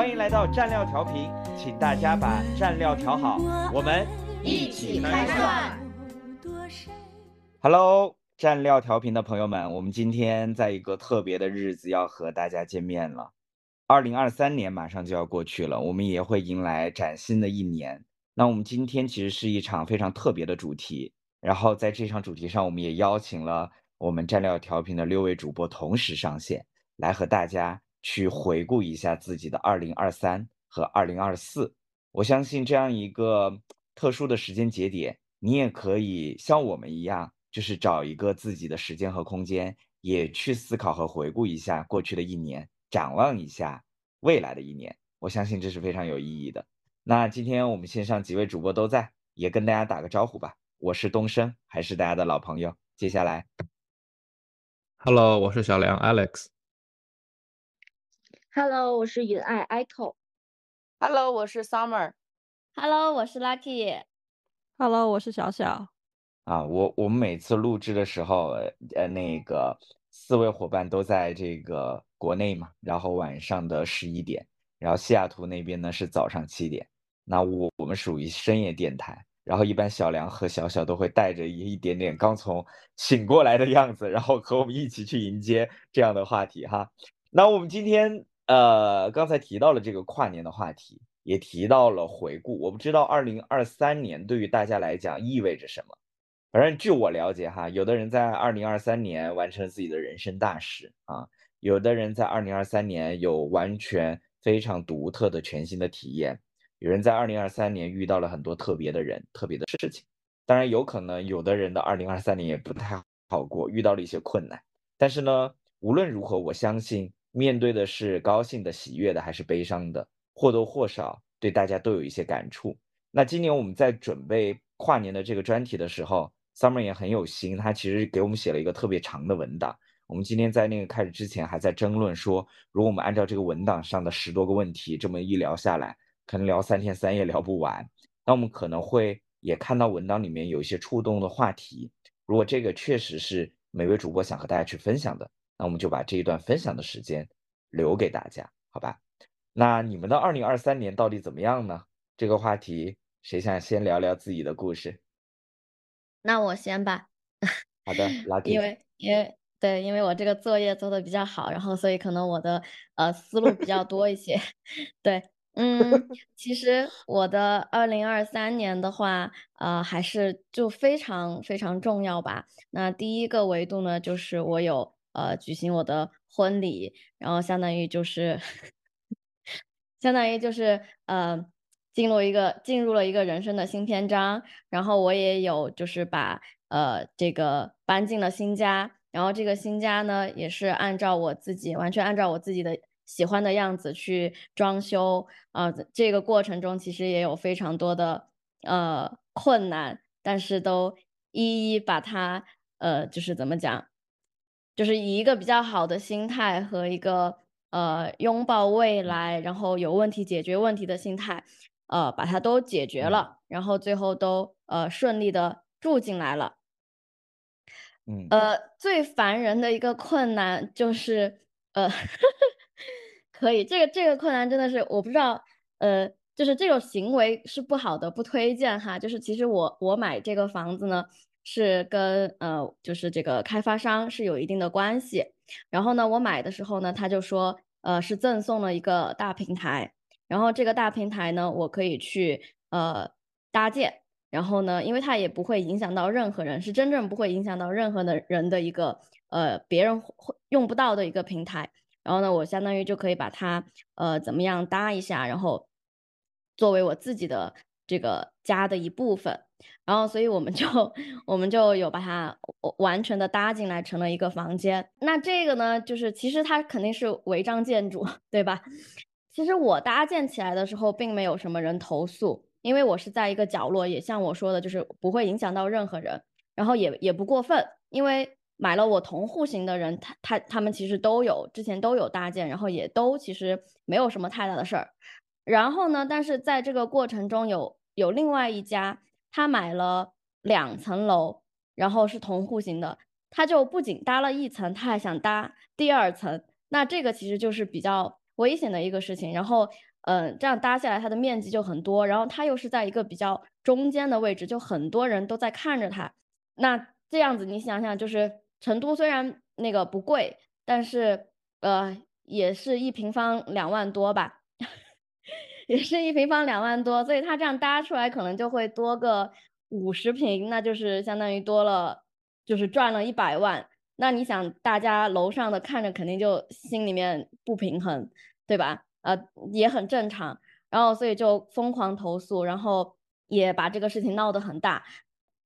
欢迎来到蘸料调频，请大家把蘸料调好，我们一起开涮。Hello，蘸料调频的朋友们，我们今天在一个特别的日子要和大家见面了。二零二三年马上就要过去了，我们也会迎来崭新的一年。那我们今天其实是一场非常特别的主题，然后在这场主题上，我们也邀请了我们蘸料调频的六位主播同时上线，来和大家去回顾一下自己的二零二三和二零二四。我相信这样一个特殊的时间节点，你也可以像我们一样。就是找一个自己的时间和空间，也去思考和回顾一下过去的一年，展望一下未来的一年。我相信这是非常有意义的。那今天我们线上几位主播都在，也跟大家打个招呼吧。我是东升，还是大家的老朋友。接下来，Hello，我是小梁 Alex。Hello，我是云爱 Echo。Hello，我是 Summer。Hello，我是 Lucky。Hello，我是小小。啊，我我们每次录制的时候，呃，那个四位伙伴都在这个国内嘛，然后晚上的十一点，然后西雅图那边呢是早上七点，那我我们属于深夜电台，然后一般小梁和小小都会带着一点点刚从醒过来的样子，然后和我们一起去迎接这样的话题哈。那我们今天呃刚才提到了这个跨年的话题，也提到了回顾，我不知道二零二三年对于大家来讲意味着什么。反正据我了解哈，有的人在二零二三年完成了自己的人生大事啊，有的人在二零二三年有完全非常独特的全新的体验，有人在二零二三年遇到了很多特别的人、特别的事情。当然，有可能有的人的二零二三年也不太好过，遇到了一些困难。但是呢，无论如何，我相信面对的是高兴的、喜悦的还是悲伤的，或多或少对大家都有一些感触。那今年我们在准备跨年的这个专题的时候，Summer 也很有心，他其实给我们写了一个特别长的文档。我们今天在那个开始之前还在争论说，如果我们按照这个文档上的十多个问题这么一聊下来，可能聊三天三夜聊不完。那我们可能会也看到文档里面有一些触动的话题。如果这个确实是每位主播想和大家去分享的，那我们就把这一段分享的时间留给大家，好吧？那你们的二零二三年到底怎么样呢？这个话题，谁想先聊聊自己的故事？那我先吧。好的，Lucky。因为因为对，因为我这个作业做的比较好，然后所以可能我的呃思路比较多一些。对，嗯，其实我的二零二三年的话，呃，还是就非常非常重要吧。那第一个维度呢，就是我有呃举行我的婚礼，然后相当于就是 相当于就是呃。进入一个进入了一个人生的新篇章，然后我也有就是把呃这个搬进了新家，然后这个新家呢也是按照我自己完全按照我自己的喜欢的样子去装修啊、这个过程中其实也有非常多的呃困难，但是都一一把它呃就是怎么讲，就是以一个比较好的心态和一个呃拥抱未来，然后有问题解决问题的心态。呃，把它都解决了，然后最后都呃顺利的住进来了。嗯，呃，最烦人的一个困难就是呃，可以，这个这个困难真的是我不知道，呃，就是这种行为是不好的，不推荐哈。就是其实我我买这个房子呢，是跟呃就是这个开发商是有一定的关系。然后呢，我买的时候呢，他就说呃是赠送了一个大平台。然后这个大平台呢，我可以去呃搭建，然后呢，因为它也不会影响到任何人，是真正不会影响到任何的人的一个呃别人用不到的一个平台。然后呢，我相当于就可以把它呃怎么样搭一下，然后作为我自己的这个家的一部分。然后，所以我们就我们就有把它完全的搭进来，成了一个房间。那这个呢，就是其实它肯定是违章建筑，对吧？其实我搭建起来的时候，并没有什么人投诉，因为我是在一个角落，也像我说的，就是不会影响到任何人，然后也也不过分，因为买了我同户型的人，他他他们其实都有之前都有搭建，然后也都其实没有什么太大的事儿。然后呢，但是在这个过程中有有另外一家，他买了两层楼，然后是同户型的，他就不仅搭了一层，他还想搭第二层。那这个其实就是比较危险的一个事情。然后，嗯，这样搭下来，它的面积就很多，然后它又是在一个比较中间的位置，就很多人都在看着它。那这样子，你想想，就是成都虽然那个不贵，但是呃，也是一平方两万多吧。也 是一平方两万多，所以它这样搭出来可能就会多个五十平，那就是相当于多了，就是赚了一百万。那你想，大家楼上的看着肯定就心里面不平衡，对吧？呃，也很正常。然后所以就疯狂投诉，然后也把这个事情闹得很大，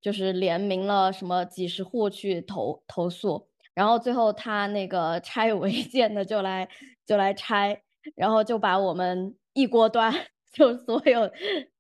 就是联名了什么几十户去投投诉。然后最后他那个拆违建的就来就来拆，然后就把我们。一锅端，就所有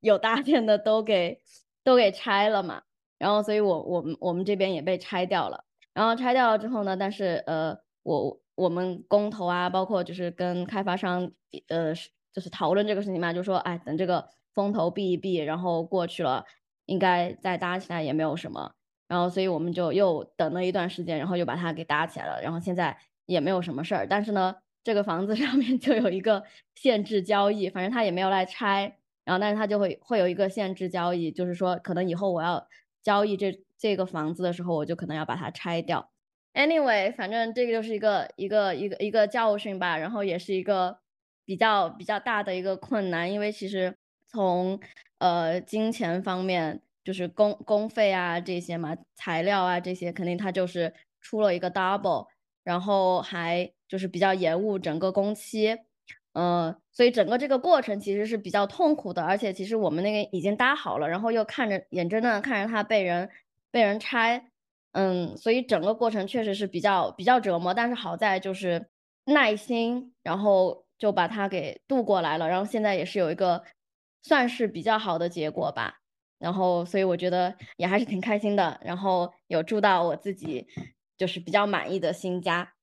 有搭建的都给都给拆了嘛，然后所以我我们我们这边也被拆掉了，然后拆掉了之后呢，但是呃我我们工头啊，包括就是跟开发商呃就是讨论这个事情嘛，就说哎等这个风头避一避，然后过去了，应该再搭起来也没有什么，然后所以我们就又等了一段时间，然后又把它给搭起来了，然后现在也没有什么事儿，但是呢。这个房子上面就有一个限制交易，反正他也没有来拆，然后但是他就会会有一个限制交易，就是说可能以后我要交易这这个房子的时候，我就可能要把它拆掉。Anyway，反正这个就是一个一个一个一个教训吧，然后也是一个比较比较大的一个困难，因为其实从呃金钱方面，就是工工费啊这些嘛，材料啊这些，肯定它就是出了一个 double。然后还就是比较延误整个工期，嗯，所以整个这个过程其实是比较痛苦的，而且其实我们那个已经搭好了，然后又看着眼睁睁看着它被人被人拆，嗯，所以整个过程确实是比较比较折磨，但是好在就是耐心，然后就把它给渡过来了，然后现在也是有一个算是比较好的结果吧，然后所以我觉得也还是挺开心的，然后有住到我自己。就是比较满意的新家，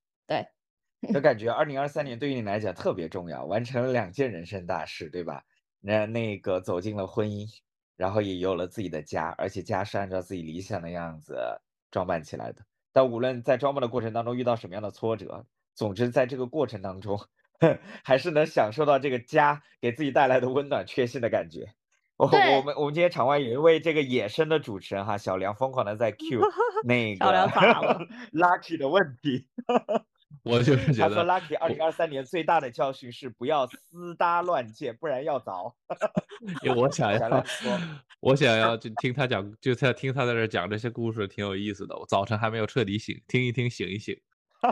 就感觉二零二三年对于你来讲特别重要，完成了两件人生大事，对吧？那那个走进了婚姻，然后也有了自己的家，而且家是按照自己理想的样子装扮起来的。但无论在装扮的过程当中遇到什么样的挫折，总之在这个过程当中，还是能享受到这个家给自己带来的温暖、确信的感觉。我我们我们今天场外有一位这个野生的主持人哈，小梁疯狂的在 Q 那个 Lucky 的问题。我就是觉得，他说 Lucky 二零二三年最大的教训是不要私搭乱建，不然要凿。因为我想要，我想要就听他讲，就在听他在这讲这些故事，挺有意思的。我早晨还没有彻底醒，听一听醒一醒。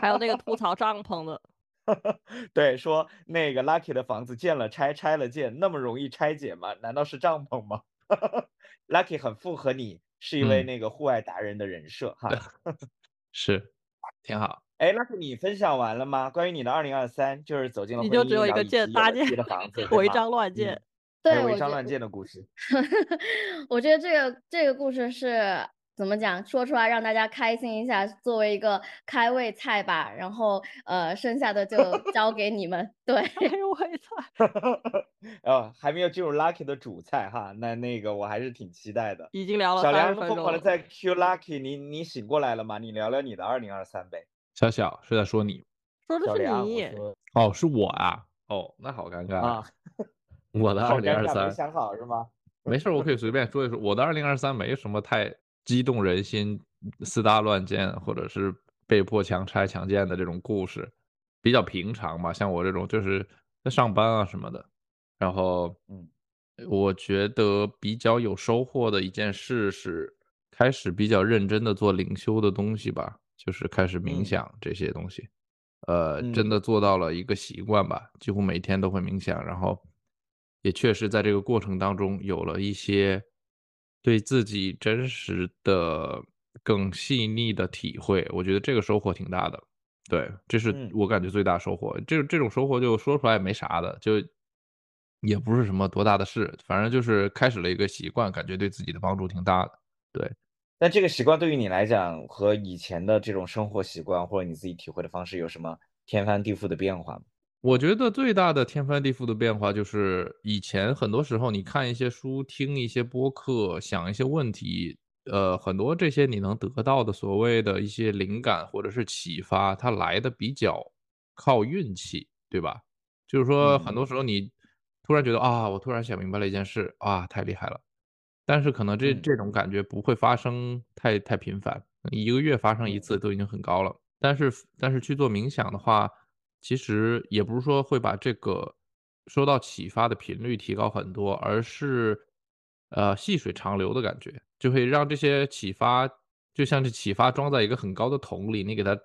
还有那个吐槽帐篷的。对，说那个 Lucky 的房子建了拆，拆了建，那么容易拆解吗？难道是帐篷吗？Lucky 很符合你是一位那个户外达人的人设哈。是，挺好。哎，Lucky，你分享完了吗？关于你的二零二三，就是走进了你就只有一个建搭建的房子，违章乱建，对，违章乱建的故事。我觉得这个这个故事是。怎么讲？说出来让大家开心一下，作为一个开胃菜吧。然后，呃，剩下的就 交给你们。对，开胃菜。哦，还没有进入 Lucky 的主菜哈。那那个我还是挺期待的。已经聊了小梁疯狂的在 Q Lucky，你你醒过来了吗？你聊聊你的二零二三呗。小小是在说你，说的是你。哦，是我啊。哦，那好尴尬啊。我的二零二三没想好是吗？没事，我可以随便说一说。我的二零二三没什么太。激动人心、四大乱建，或者是被迫强拆强建的这种故事，比较平常吧。像我这种就是在上班啊什么的。然后，嗯，我觉得比较有收获的一件事是开始比较认真的做灵修的东西吧，就是开始冥想这些东西。呃，真的做到了一个习惯吧，几乎每天都会冥想。然后，也确实在这个过程当中有了一些。对自己真实的、更细腻的体会，我觉得这个收获挺大的。对，这是我感觉最大收获。这这种收获就说出来也没啥的，就也不是什么多大的事，反正就是开始了一个习惯，感觉对自己的帮助挺大的。对，但这个习惯对于你来讲，和以前的这种生活习惯或者你自己体会的方式有什么天翻地覆的变化吗？我觉得最大的天翻地覆的变化就是以前很多时候你看一些书、听一些播客、想一些问题，呃，很多这些你能得到的所谓的一些灵感或者是启发，它来的比较靠运气，对吧？就是说很多嗯时候你突然觉得啊，我突然想明白了一件事，啊，太厉害了。但是可能这嗯这种感觉不会发生太太频繁，一个月发生一嗯次都已经很高了。但是但是去做冥想的话，其实也不是说会把这个受到启发的频率提高很多，而是呃细水长流的感觉，就会让这些启发就像是启发装在一个很高的桶里，你给它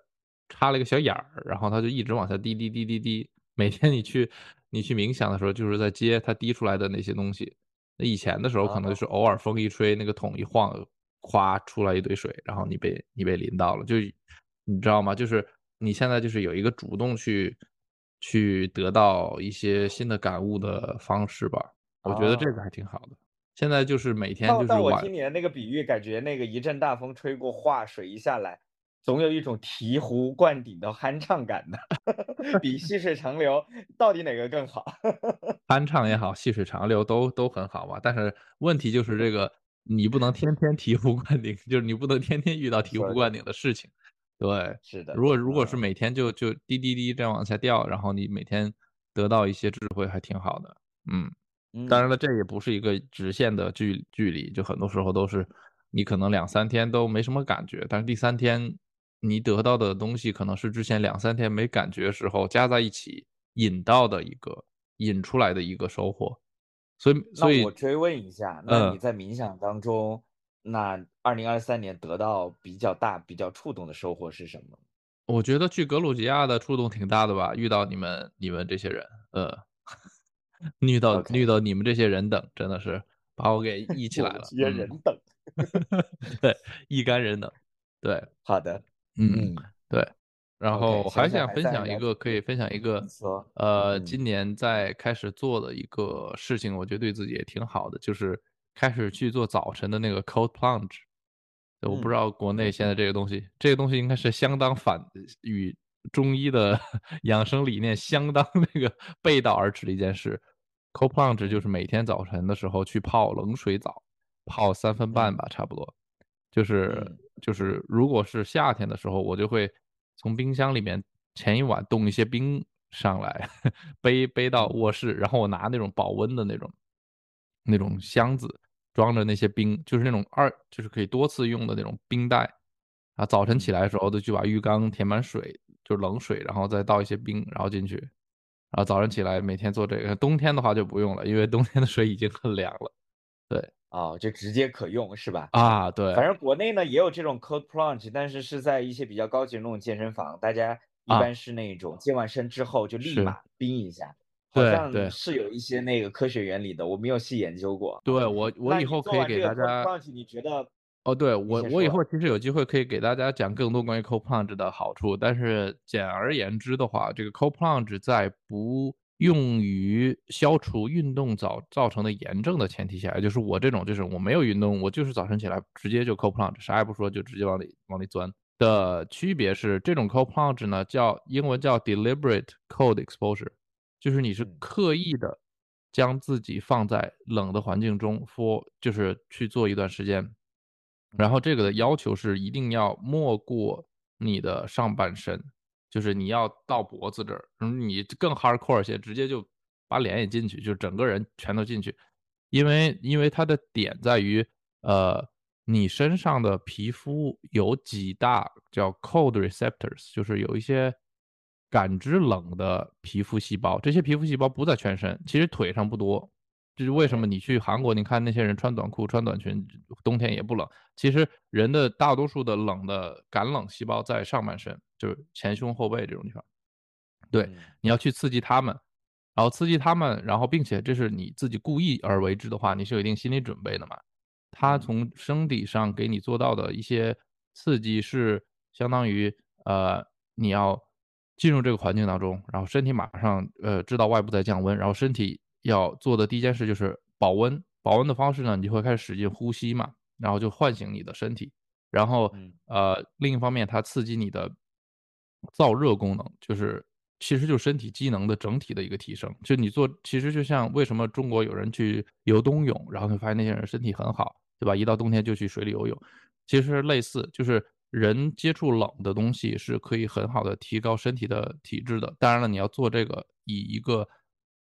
插了一个小眼儿，然后它就一直往下滴滴滴滴滴。每天你去你去冥想的时候，就是在接它滴出来的那些东西。那以前的时候可能就是偶尔风一吹，那个桶一晃，咵出来一堆水，然后你被你被淋到了，就你知道吗？就是你现在就是有一个主动去去得到一些新的感悟的方式吧，我觉得这个啊还挺好的。现在就是每天就是但我听你的那个比喻，感觉那个一阵大风吹过，哗，水一下来，总有一种醍醐灌顶的酣畅感的，比细水长流，到底哪个更好？酣畅也好，细水长流都都很好嘛。但是问题就是这个，你不能天天醍醐灌顶，就是你不能天天遇到醍醐灌顶的事情。对，是的，如果如果是嗯每天就就滴滴滴这样往下掉，然后你每天得到一些智慧，还挺好的。嗯，当然嗯了，这也不是一个直线的距距离，就很多时候都是你可能两三天都没什么感觉，但是第三天你得到的东西可能是之前两三天没感觉时候加在一起引到的一个引出来的一个收获。所以所以那我追问一下，那你嗯在冥想当中，那二零二三年得到比较大、比较触动的收获是什么？我觉得去格鲁吉亚的触动挺大的吧，遇到你们你们这些人，呃，遇到遇到你们这些人等，真的是把我给 忆起来了，我这些嗯人等。对，一干人等，对，好的，嗯，嗯，对。然后还想分享一个可以分享一个呃，嗯今年在开始做的一个事情，我觉得对自己也挺好的，就是开始去做早晨的那个 cold plunge。我不知嗯道国内现在这个东西，这个东西应该是相当反与中医的 养生理念相当那个背道而驰的一件事。cold plunge 就是嗯每天早晨的时候去泡冷水澡，泡三分半嗯吧，差不多。就是嗯就是如果是夏天的时候，我就会从冰箱里面前一晚冻一些冰上来，背背到嗯卧室，然后我拿那种保温的那种那种箱子装着那些冰，就是那种二就是可以多次用的那种冰袋。啊，早晨起嗯来的时候就去把浴缸填满水，就是冷水，然后再倒一些冰，然后进去。然后早上起来每天做这个，冬天的话就不用了，因为冬天的水已经很凉了。对，哦，就直接可用是吧？啊，对，反正国内呢也有这种 cold plunge，但是是在一些比较高级的那种健身房，大家一啊般是那种健完身之后就立马冰一下，好对像对是有一些那个科学原理的，我没有细研究过。对，我我以后可以给大家 plunge，你觉得？哦，对，我我以后其实有机会可以给大家讲更多关于 cold plunge 的好处，但是简而言之的话，这个 cold plunge 在不用于消除运动早造成的炎症的前提下，也就是我这种就是我没有运动，我就是早晨起来直接就 cold plunge，啥也不说就直接往里往里钻。的区别是，这种 cold plunge 呢叫英文叫 deliberate cold exposure，就是你是嗯。刻意的将自己放在冷的环境中 for 就是去做一段时间。然后。这个的要求是一定要没过你的上半身，就是你要到脖子这儿，嗯，你更 hardcore 些，直接就把脸也进去，就整个人全都进去，因为因为它的点在于，呃，你身上的皮肤有几大叫 cold receptors，就是有一些感知冷的皮肤细胞，这些皮肤细胞不在全身，其实腿上不多，这是为什么？你去韩国，你看那些人穿短裤、穿短裙，冬天也不冷。其实人的大多数的冷的感冷细胞在上半身，就是前胸后背这种地方。对，嗯你要去刺激他们，然后刺激他们，然后并且这是你自己故意而为之的话，你是有一定心理准备的嘛。它嗯从生理上给你做到的一些刺激是相当于呃你要进入这个环境当中，然后身体马上呃知道外部在降温，然后身体要做的第一件事就是保温。保温的方式呢，你就会开始使劲呼吸嘛，然后就唤醒你的身体，然后嗯呃，另一方面它刺激你的燥热功能，就是其实就身体机能的整体的一个提升。就你做，其实就像为什么中国有人去游冬泳，然后会发现那些人身体很好，对吧？一到冬天就去水里游泳，其实类似，就是人接触冷的东西是可以很好的提高身体的体质的。当然了，你要做这个以一个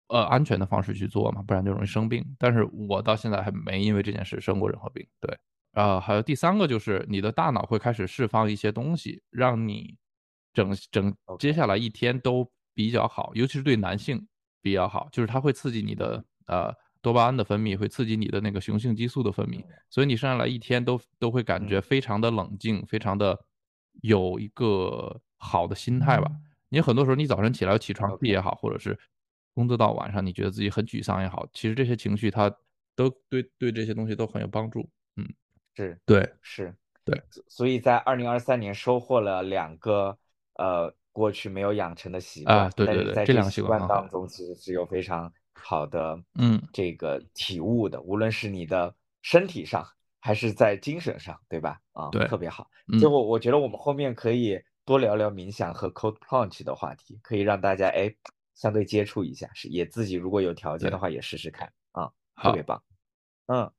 呃安全的方式去做嘛，不然就容易生病。但是我到现在还没因为这件事生过任何病。对，啊、还有第三个就是你的大脑会开始释放一些东西，让你整整接下来一天都比较好，尤其是对男性比较好，就是它会刺激你的呃多巴胺的分泌，会刺激你的那个雄性激素的分泌，所以你上来一天都都会感觉嗯非常的冷静，非常的有一个好的心态吧。你很多时候你早晨起来起床气也好，或者是工作到晚上你觉得自己很沮丧也好，其实这些情绪它都对对这些东西都很有帮助。嗯，是对是，对，所所以在二零二三年收获了两个呃过去没有养成的习惯，啊对但对对这两个习习惯当中，其实是有非常好的嗯这个体悟的，无论是你的身体上还是在精神上，对吧？啊，对特别好。嗯最后我觉得我们后面可以多聊聊冥想和 cold plunge 的话题，可以让大家哎相对接触一下，是也自己如果有条件的话也试试看啊，特别棒。嗯，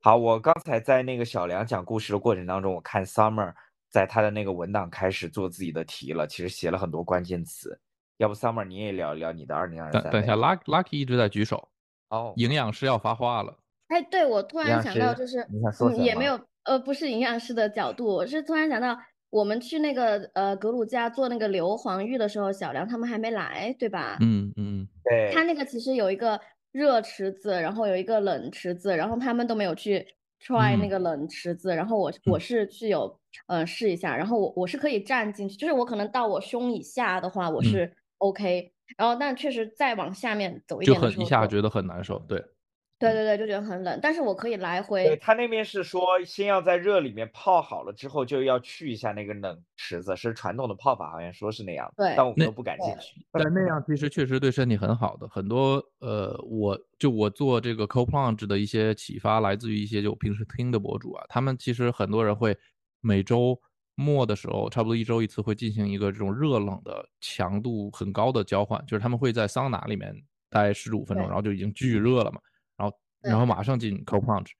好，我刚才在那个小梁讲故事的过程当中，我看 Summer 在他的那个文档开始做自己的题了，其实写了很多关键词。要不 Summer 你也聊一聊你的二零二三？等等一下，Lucky Lucky 一直在举手，哦，营养师要发话了。哎，对，我突然想到，就是你想说嗯，也没有，呃，不是营养师的角度，我是突然想到，我们去那个呃格鲁家做那个硫磺浴的时候，小梁他们还没来，对吧？嗯嗯对，他那个其实有一个热池子，然后有一个冷池子，然后他们都没有去 try 那嗯个冷池子，然后我我嗯是去有呃试一下，然后我我是可以站进去，就是我可能到我胸以下的话我嗯是 OK，然后但确实再往下面走一点的时候就很一下觉得很难受。对，对对对，就觉得很冷，但是我可以来回对回，他那边是说先要在热里面泡好了之后，就要去一下那个冷池子，是传统的泡法，好像说是那样，对但我们都不敢进对去。但那样其实确实对身体很好的。很多呃，我就我做这个 cold plunge 的一些启发来自于一些就我平时听的博主啊，他们其实很多人会每周末的时候，差不多一周一次会进行一个这种热冷的强度很高的交换，就是他们会在桑拿里面待十五分钟，然后就已经巨热了嘛，然后马上进 cold plunge。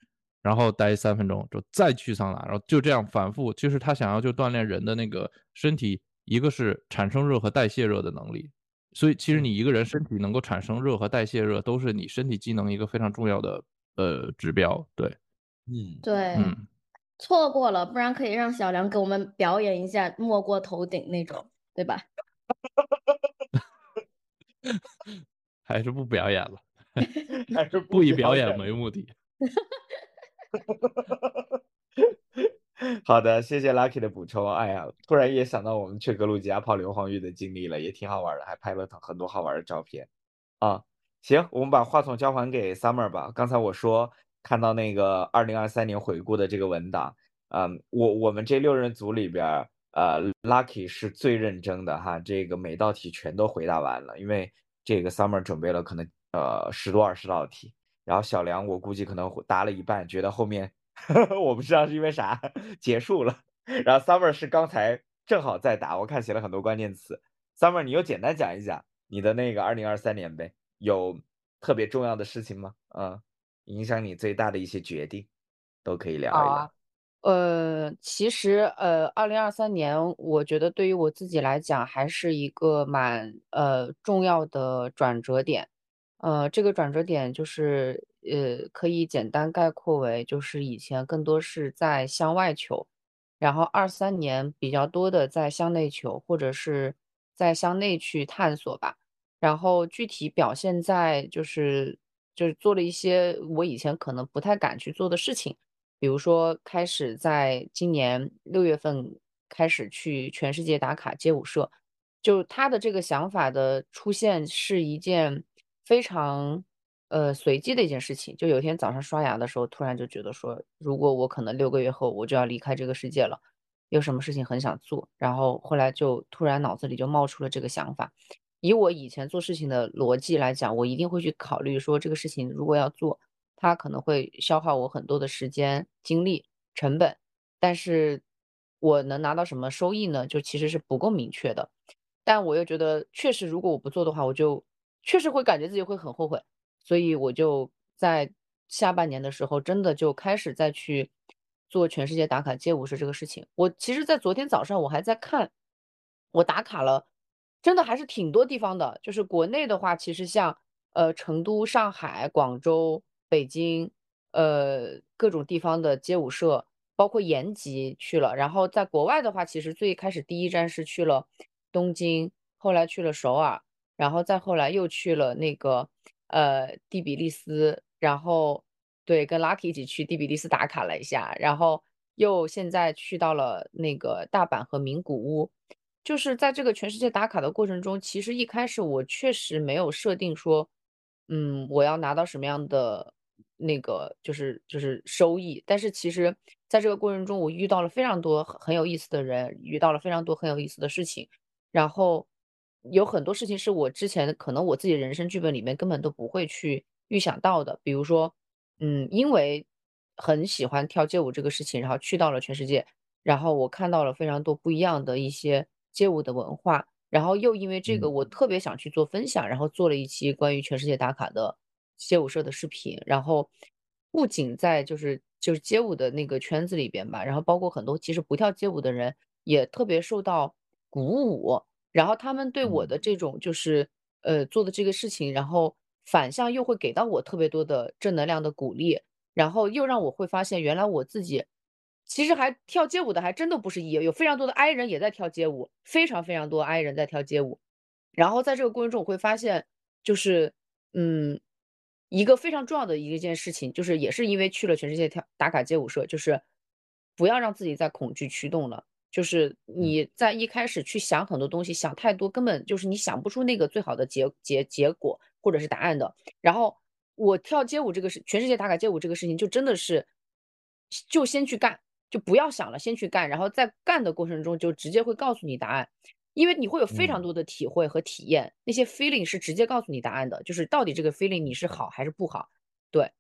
然后待三分钟，就再去桑拿，然后就这样反复。就是他想要就锻炼人的那个身体，一个是产生热和代谢热的能力。所以其实嗯你一个人身体能够产生热和代谢热，都是你身体机能一个非常重要的呃指标。对，嗯，对，嗯，错过了，不然可以让小梁给我们表演一下没过头顶那种，对吧？还是不表演了，还是不以表演演为目的。好的，谢谢 Lucky 的补充。哎呀，突然也想到我们去格鲁吉亚泡硫磺浴的经历了，也挺好玩的，还拍了很多好玩的照片。啊，行，我们把话筒交还给 Summer 吧。刚才我说看到那个二零二三年回顾的这个文档，嗯，我我们这六人组里边儿，呃，Lucky 是最认真的哈，这个每道题全都回答完了，因为这个 Summer 准备了可能呃十多二十道题，然后小梁我估计可能答了一半，觉得后面 我不知道是因为啥结束了，然后 Summer 是刚才正好在答，我看写了很多关键词。Summer，你又简单讲一讲你的那个二零二三年呗，有特别重要的事情吗？嗯，影响你最大的一些决定，都可以聊一聊。呃，其实呃，二零二三年，我觉得对于我自己来讲，还是一个蛮呃重要的转折点。呃，这个转折点就是呃，可以简单概括为，就是以前更多是在向外求，然后二三年比较多的在向内求，或者是在向内去探索吧。然后具体表现在就是就是做了一些我以前可能不太敢去做的事情。比如说，开始在今年六月份开始去全世界打卡街舞社，就他的这个想法的出现是一件非常呃随机的一件事情。就有一天早上刷牙的时候，突然就觉得说，如果我可能六个月后我就要离开这个世界了，有什么事情很想做，然后后来就突然脑子里就冒出了这个想法。以我以前做事情的逻辑来讲，我一定会去考虑说这个事情如果要做。它可能会消耗我很多的时间、精力、成本，但是我能拿到什么收益呢？就其实是不够明确的。但我又觉得，确实如果我不做的话，我就确实会感觉自己会很后悔。所以我就在下半年的时候，真的就开始再去做全世界打卡街舞社这个事情。我其实，在昨天早上我还在看，我打卡了，真的还是挺多地方的。就是国内的话，其实像呃成都、上海、广州、北京，呃各种地方的街舞社，包括延吉去了。然后在国外的话，其实最开始第一站是去了东京，后来去了首尔，然后再后来又去了那个呃第比利斯，然后对跟 Lucky 一起去第比利斯打卡了一下，然后又现在去到了那个大阪和名古屋。就是在这个全世界打卡的过程中，其实一开始我确实没有设定说，嗯，我要拿到什么样的那个就是就是收益。但是其实在这个过程中，我遇到了非常多很很有意思的人，遇到了非常多很有意思的事情，然后有很多事情是我之前可能我自己人生剧本里面根本都不会去预想到的。比如说，嗯，因为很喜欢跳街舞这个事情，然后去到了全世界，然后我看到了非常多不一样的一些。街舞的文化，然后又因为这个，我特别想去做分享，然后做了一期关于全世界打卡的街舞社的视频。然后不仅在就是就是街舞的那个圈子里边吧，然后包括很多其实不跳街舞的人也特别受到鼓舞。然后他们对我的这种就是呃做的这个事情，然后反向又会给到我特别多的正能量的鼓励，然后又让我会发现原来我自己。其实还跳街舞的还真的不是一，有非常多的 I 人也在跳街舞，非常非常多 I 人在跳街舞。然后在这个过程中，我会发现，就是嗯，一个非常重要的一件事情，就是也是因为去了全世界跳打卡街舞社，就是不要让自己在恐惧驱动了。就是你在一开始去想很多东西，想太多，根本就是你想不出那个最好的结结结果或者是答案的。然后我跳街舞这个事，全世界打卡街舞这个事情，就真的是就先去干。就不要想了，先去干，然后在干的过程中就直接会告诉你答案，因为你会有非常多的体会和体验，那些 feeling 是直接告诉你答案的，就是到底这个 feeling 你是好还是不好，对，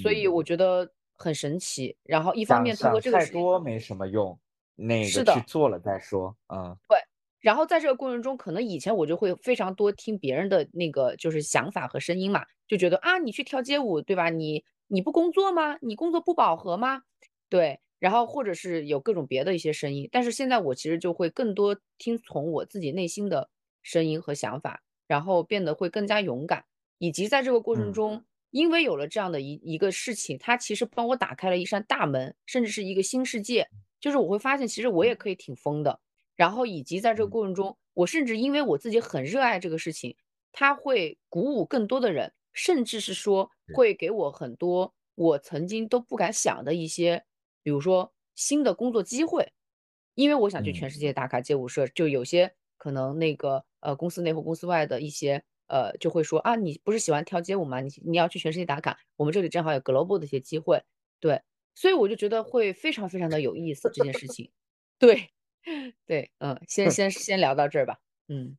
所以我觉得很神奇。然后一方面通过这个太多没什么用，那个去做了再说，嗯，对。然后在这个过程中，可能以前我就会非常多听别人的那个就是想法和声音嘛，就觉得啊，你去跳街舞对吧？你你不工作吗？你工作不饱和吗？对。然后或者是有各种别的一些声音，但是现在我其实就会更多听从我自己内心的声音和想法，然后变得会更加勇敢，以及在这个过程中，因为有了这样的一一个事情，它其实帮我打开了一扇大门，甚至是一个新世界。就是我会发现，其实我也可以挺疯的。然后以及在这个过程中，我甚至因为我自己很热爱这个事情，它会鼓舞更多的人，甚至是说会给我很多我曾经都不敢想的一些。比如说新的工作机会，因为我想去全世界打卡街舞社，就有些可能那个呃公司内或公司外的一些呃就会说啊，你不是喜欢跳街舞吗？你你要去全世界打卡，我们这里正好有 global 的一些机会，对，所以我就觉得会非常非常的有意思这件事情，对对，嗯，先先先聊到这儿吧，嗯，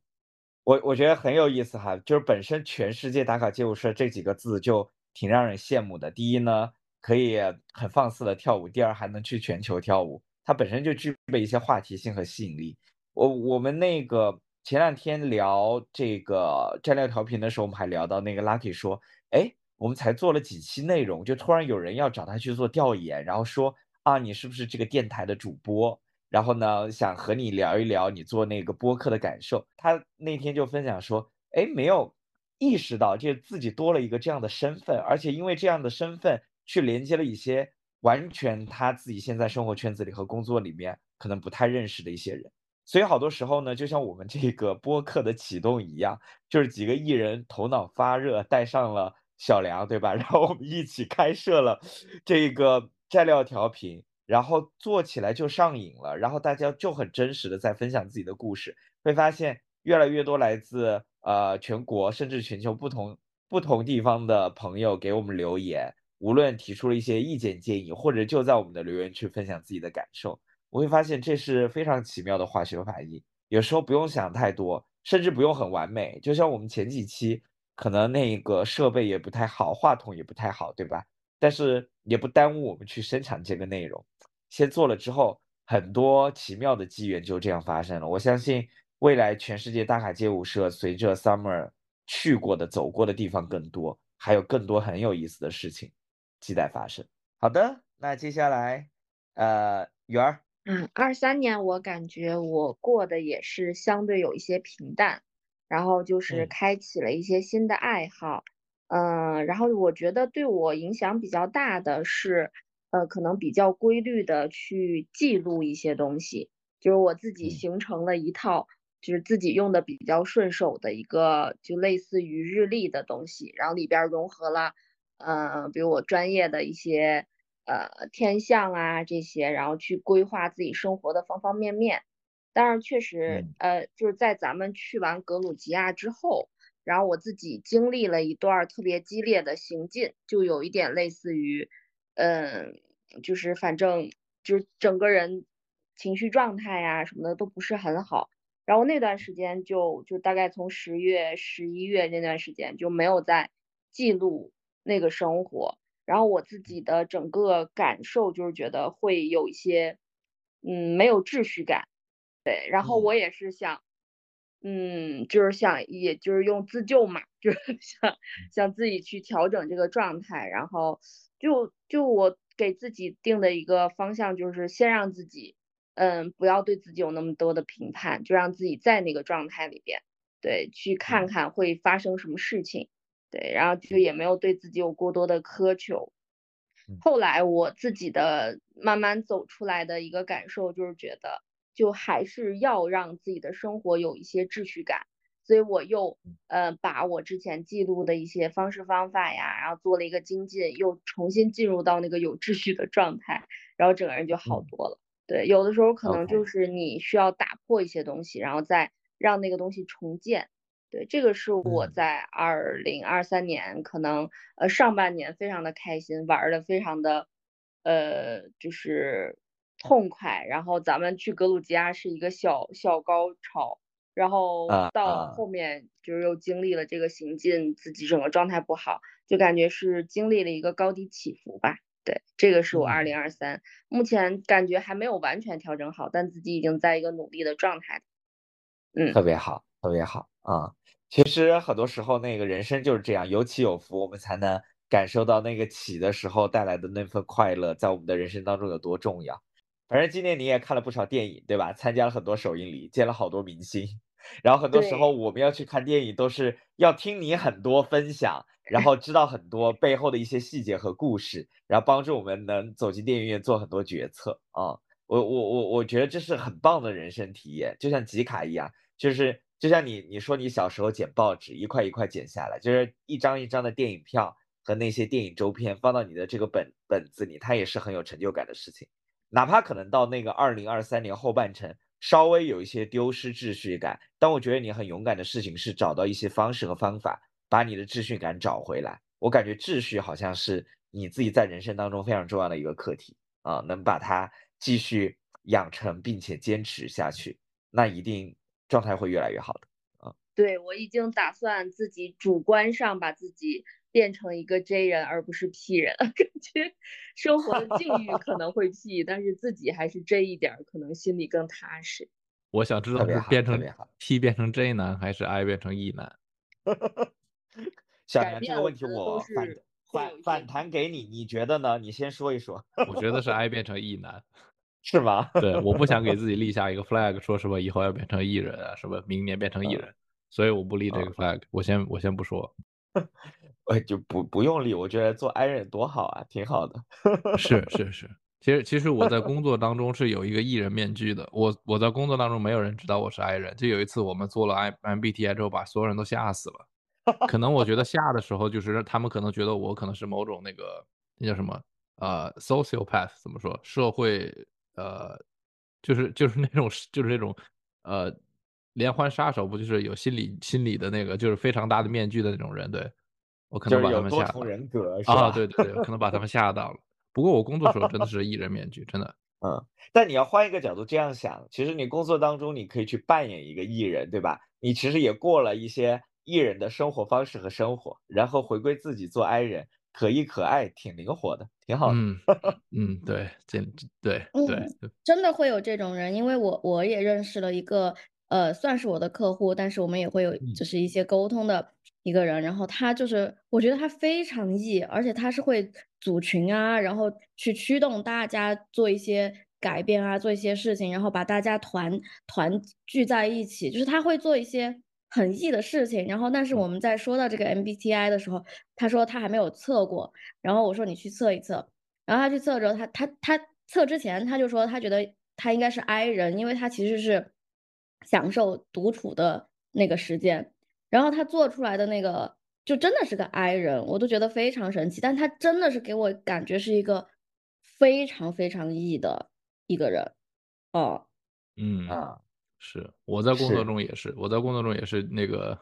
我我觉得很有意思哈，就是本身全世界打卡街舞社这几个字就挺让人羡慕的。第一呢。可以很放肆的跳舞，第二还能去全球跳舞，它本身就具备一些话题性和吸引力。我我们那个前两天聊这个战略调频的时候，我们还聊到那个 Lucky 说，哎，我们才做了几期内容，就突然有人要找他去做调研，然后说啊，你是不是这个电台的主播？然后呢，想和你聊一聊你做那个播客的感受。他那天就分享说，哎，没有意识到这自己多了一个这样的身份，而且因为这样的身份。去连接了一些完全他自己现在生活圈子里和工作里面可能不太认识的一些人，所以好多时候呢，就像我们这个播客的启动一样，就是几个艺人头脑发热，带上了小梁，对吧？然后我们一起开设了这个蘸料调频，然后做起来就上瘾了，然后大家就很真实的在分享自己的故事，会发现越来越多来自呃全国甚至全球不同不同地方的朋友给我们留言。无论提出了一些意见建议，或者就在我们的留言区分享自己的感受，我会发现这是非常奇妙的化学反应。有时候不用想太多，甚至不用很完美。就像我们前几期，可能那个设备也不太好，话筒也不太好，对吧？但是也不耽误我们去生产这个内容。先做了之后，很多奇妙的机缘就这样发生了。我相信未来全世界大卡街舞社随着 Summer 去过的、走过的地方更多，还有更多很有意思的事情期待发生。好的，那接下来，呃，圆儿，嗯，二三年我感觉我过得也是相对有一些平淡，然后就是嗯开启了一些新的爱好，嗯，然后我觉得对我影响比较大的是，呃，可能比较规律的去记录一些东西，就是我自己嗯形成了一套，就是自己用的比较顺手的一个，就类似于日历的东西，然后里边儿融合了，呃，比如我专业的一些。呃，天象啊这些，然后去规划自己生活的方方面面。当然，确实，嗯呃，就是在咱们去完格鲁吉亚之后，然后我自己经历了一段儿特别激烈的行进，就有一点类似于，嗯，就是反正就是整个人情绪状态呀、什么的都不是很好。然后那段时间就就大概从十月、十一月那段时间就没有再记录那个生活。然后我自己的整个感受就是觉得会有一些，嗯，没有秩序感，对。然后嗯我也是想，嗯，就是想，也就是用自救嘛，就是想想自己去调整这个状态。然后就就我给自己定的一个方向就是先让自己，嗯，不要对自己有那么多的评判，就让自己在那个状态里边，对，去看看会发生什么事情。对，然后就也没有对自己有过多的苛求。嗯后来我自己的慢慢走出来的一个感受就是觉得，就还是要让自己的生活有一些秩序感，所以我又呃把我之前记录的一些方式方法呀，然后做了一个精进，又重新进入到那个有秩序的状态，然后整个人就好嗯。多了。对，有的时候可能就是你需要打破一些东西，然后再让那个东西重建。对，这个是我嗯。在二零二三年可能呃上半年非常的开心，玩的非常的呃就是痛快。然后咱们去格鲁吉亚是一个小小高潮，然后啊到啊后面就是又经历了这个行进，自己整个状态不好，就感觉是经历了一个高低起伏吧。对，这个是我二嗯零二三，目前感觉还没有完全调整好，但自己已经在一个努力的状态。嗯，特别好，特别好啊！其实很多时候那个人生就是这样，有起有伏，我们才能感受到那个起的时候带来的那份快乐，在我们的人生当中有多重要。反正今年你也看了不少电影，对吧？参加了很多首映礼，见了好多明星。然后很多时候我们要去看电影，都是要听你很多分享，然后知道很多背后的一些细节和故事，然后帮助我们能走进电影院做很多决策啊。我我我我觉得这是很棒的人生体验，就像集卡一样，就是就像你你说你小时候捡报纸一块一块捡下来，就是一张一张的电影票和那些电影周边放到你的这个本本子里，它也是很有成就感的事情。哪怕可能到那个二零二三年后半程稍微有一些丢失秩序感，但我觉得你很勇敢的事情是找到一些方式和方法，把你的秩序感找回来。我感觉秩序好像是你自己在人生当中非常重要的一个课题啊，能把它继续养成并且坚持下去，那一定状态会越来越好的啊。对，我已经打算自己主观上把自己变成一个 J 人，而不是 P 人。感觉生活的境遇可能会 P，但是自己还是 J 一点儿，可能心里更踏实。我想知道是变成特别好 T 变成 J 男，还是 I 变成 E 男？小杨，这个问题我反反反弹给你，你觉得呢？你先说一说，我觉得是 I 变成 E 男。是吗？对，我不想给自己立下一个 flag，说什么以后要变成 E 人啊，什么明年变成艺嗯人，所以我不立这个嗯 flag。我先我先不说，就不不用理，我觉得做 i 人多好啊，挺好的。是是是。其实其实我在工作当中是有一个艺人面具的，我我在工作当中没有人知道我是 I 人。就有一次我们做了 I MBTI 之后，把所有人都吓死了。可能我觉得吓的时候，就是他们可能觉得我可能是某种那个那叫什么呃 sociopath 怎么说社会呃就是就是那种就是那种呃连环杀手不就是有心理心理的那个就是非常大的面具的那种人，对我可能把他们吓到多重人格是啊，吧？对对对，可能把他们吓到了。不过我工作时候真的是艺人面具，真的。嗯，但你要换一个角度这样想，其实你工作当中你可以去扮演一个艺人，对吧？你其实也过了一些艺人的生活方式和生活，然后回归自己做 i 人，可一可爱，挺灵活的，挺好的。嗯 嗯，对，这对对真的会有这种人，因为我我也认识了一个，呃，算是我的客户，但是我们也会有嗯就是一些沟通的一个人，然后他就是我觉得他非常 E，而且他是会组群啊，然后去驱动大家做一些改变啊，做一些事情，然后把大家团团聚在一起，就是他会做一些很 E 的事情。然后，但是嗯我们在说到这个 MBTI 的时候，他说他还没有测过，然后我说你去测一测。然后他去测之后，他他他测之前他就说他觉得他应该是 I 人，因为他其实是享受独处的那个时间。然后他做出来的那个就真的是个 I 人，我都觉得非常神奇。但他真的是给我感觉是一个非常非常 E 的一个人，哦，嗯啊，是我在工作中也是，我在工作中也是那个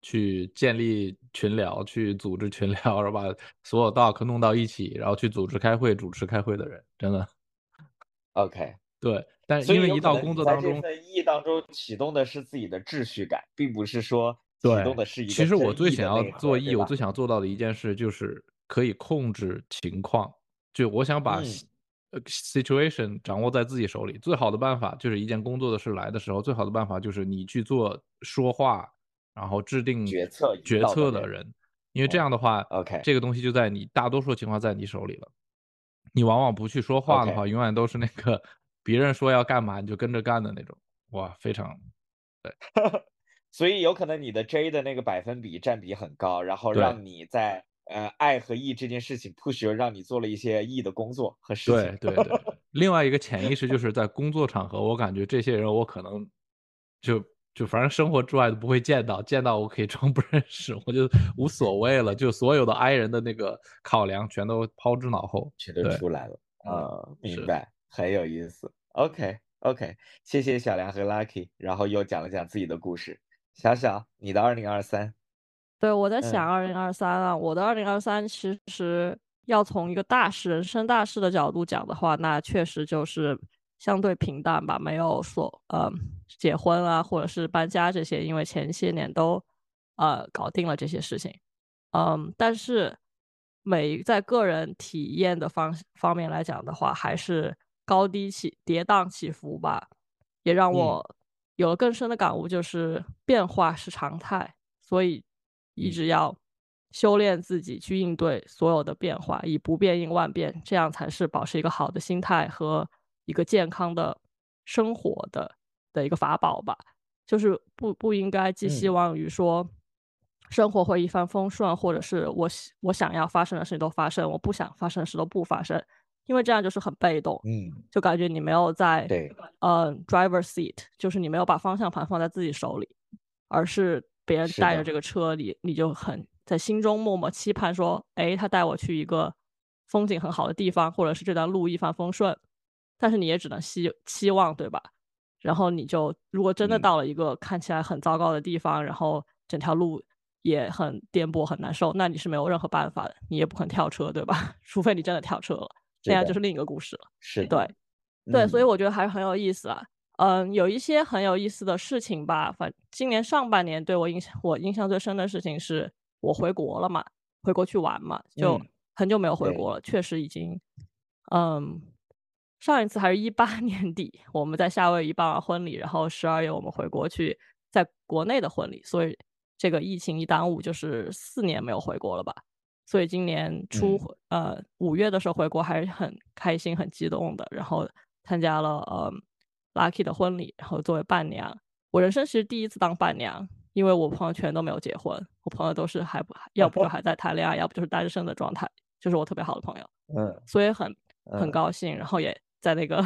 去建立群聊，去组织群聊，然后把所有 doc 弄到一起，然后去组织开会、主持开会的人，真的 OK，对。但是因为一到工作当中，这份意义当中启动的是自己的秩序感，并不是说对的是一个其实我最想要做对 E，我？最想做到的一件事就是可以控制情况，就我想把 situation 掌握在自己手里。最好的办法就是一件工作的事来的时候，最好的办法就是你去做说话，然后制定决策决策的人，因为这嗯样的话 OK 这个东西就在你大多数情况在你手里了。你往往不去说话的话，永远都是那个 别人说要干嘛你就跟着干的那种，哇，非常 所以有可能你的 J 的那个百分比占比很高，然后让你在呃爱和 E 这件事情 push 让你做了一些 E 的工作和事情。对对对，另外一个潜意识就是在工作场合，我感觉这些人我可能就就反正生活之外都不会见到，见到我可以装 不认识，我就无所谓了，就所有的 I 人的那个考量全都抛之脑后。全都出来了。嗯明白，很有意思。OK OK，谢谢小梁和 Lucky，然后又讲了讲自己的故事。小小，你的二零二三，对，我在嗯。想二零二三啊，我的二零二三其实要从一个大事、人生大事的角度讲的话，那确实就是相对平淡吧，没有说呃结婚啊，或者是搬家这些，因为前些年都呃搞定了这些事情。嗯，但是每在个人体验的方方面来讲的话，还是高低起跌宕起伏吧，也让嗯。我有了更深的感悟，就是变化是常态，所以一嗯直要修炼自己去应对所有的变化，以不变应万变，这样才是保持一个好的心态和一个健康的生活的的一个法宝吧。就是不不应该寄希嗯望于说生活会一帆风顺，或者是我喜我想要发生的事情都发生，我不想发生的事都不发生，因为这样就是很被动，嗯，就感觉你没有在对，呃 driver seat，就是你没有把方向盘放在自己手里，而是别人带着这个车里，你就很在心中默默期盼说，哎，他带我去一个风景很好的地方，或者是这段路一帆风顺，但是你也只能希期望，对吧？然后你就如果真的嗯。到了一个看起来很糟糕的地方，然后整条路也很颠簸很难受，那你是没有任何办法的，你也不肯跳车，对吧？除非你真的跳车了，那是的样就是另一个故事了。是对的，对，所以嗯我觉得还是很有意思啊。嗯，有一些很有意思的事情吧。反今年上半年对我印象我印象最深的事情是我回国了嘛，回国去玩嘛，就嗯很久没有回国了，确实已经，嗯，上一次还是一八 年底，我们在夏威夷办完婚礼，然后十二月我们回国去在国内的婚礼，所以这个疫情一耽误，就是四年没有回国了吧。所以今年初呃五月的时候回国还是很开心、很激动的，然后参加了呃 Lucky 的婚礼，然后作为伴娘。我人生其实第一次当伴娘，因为我朋友圈都没有结婚，我朋友都是还不要不就还在谈恋爱，要不就是单身的状态，就是我特别好的朋友，嗯所以很很嗯高兴，然后也在那个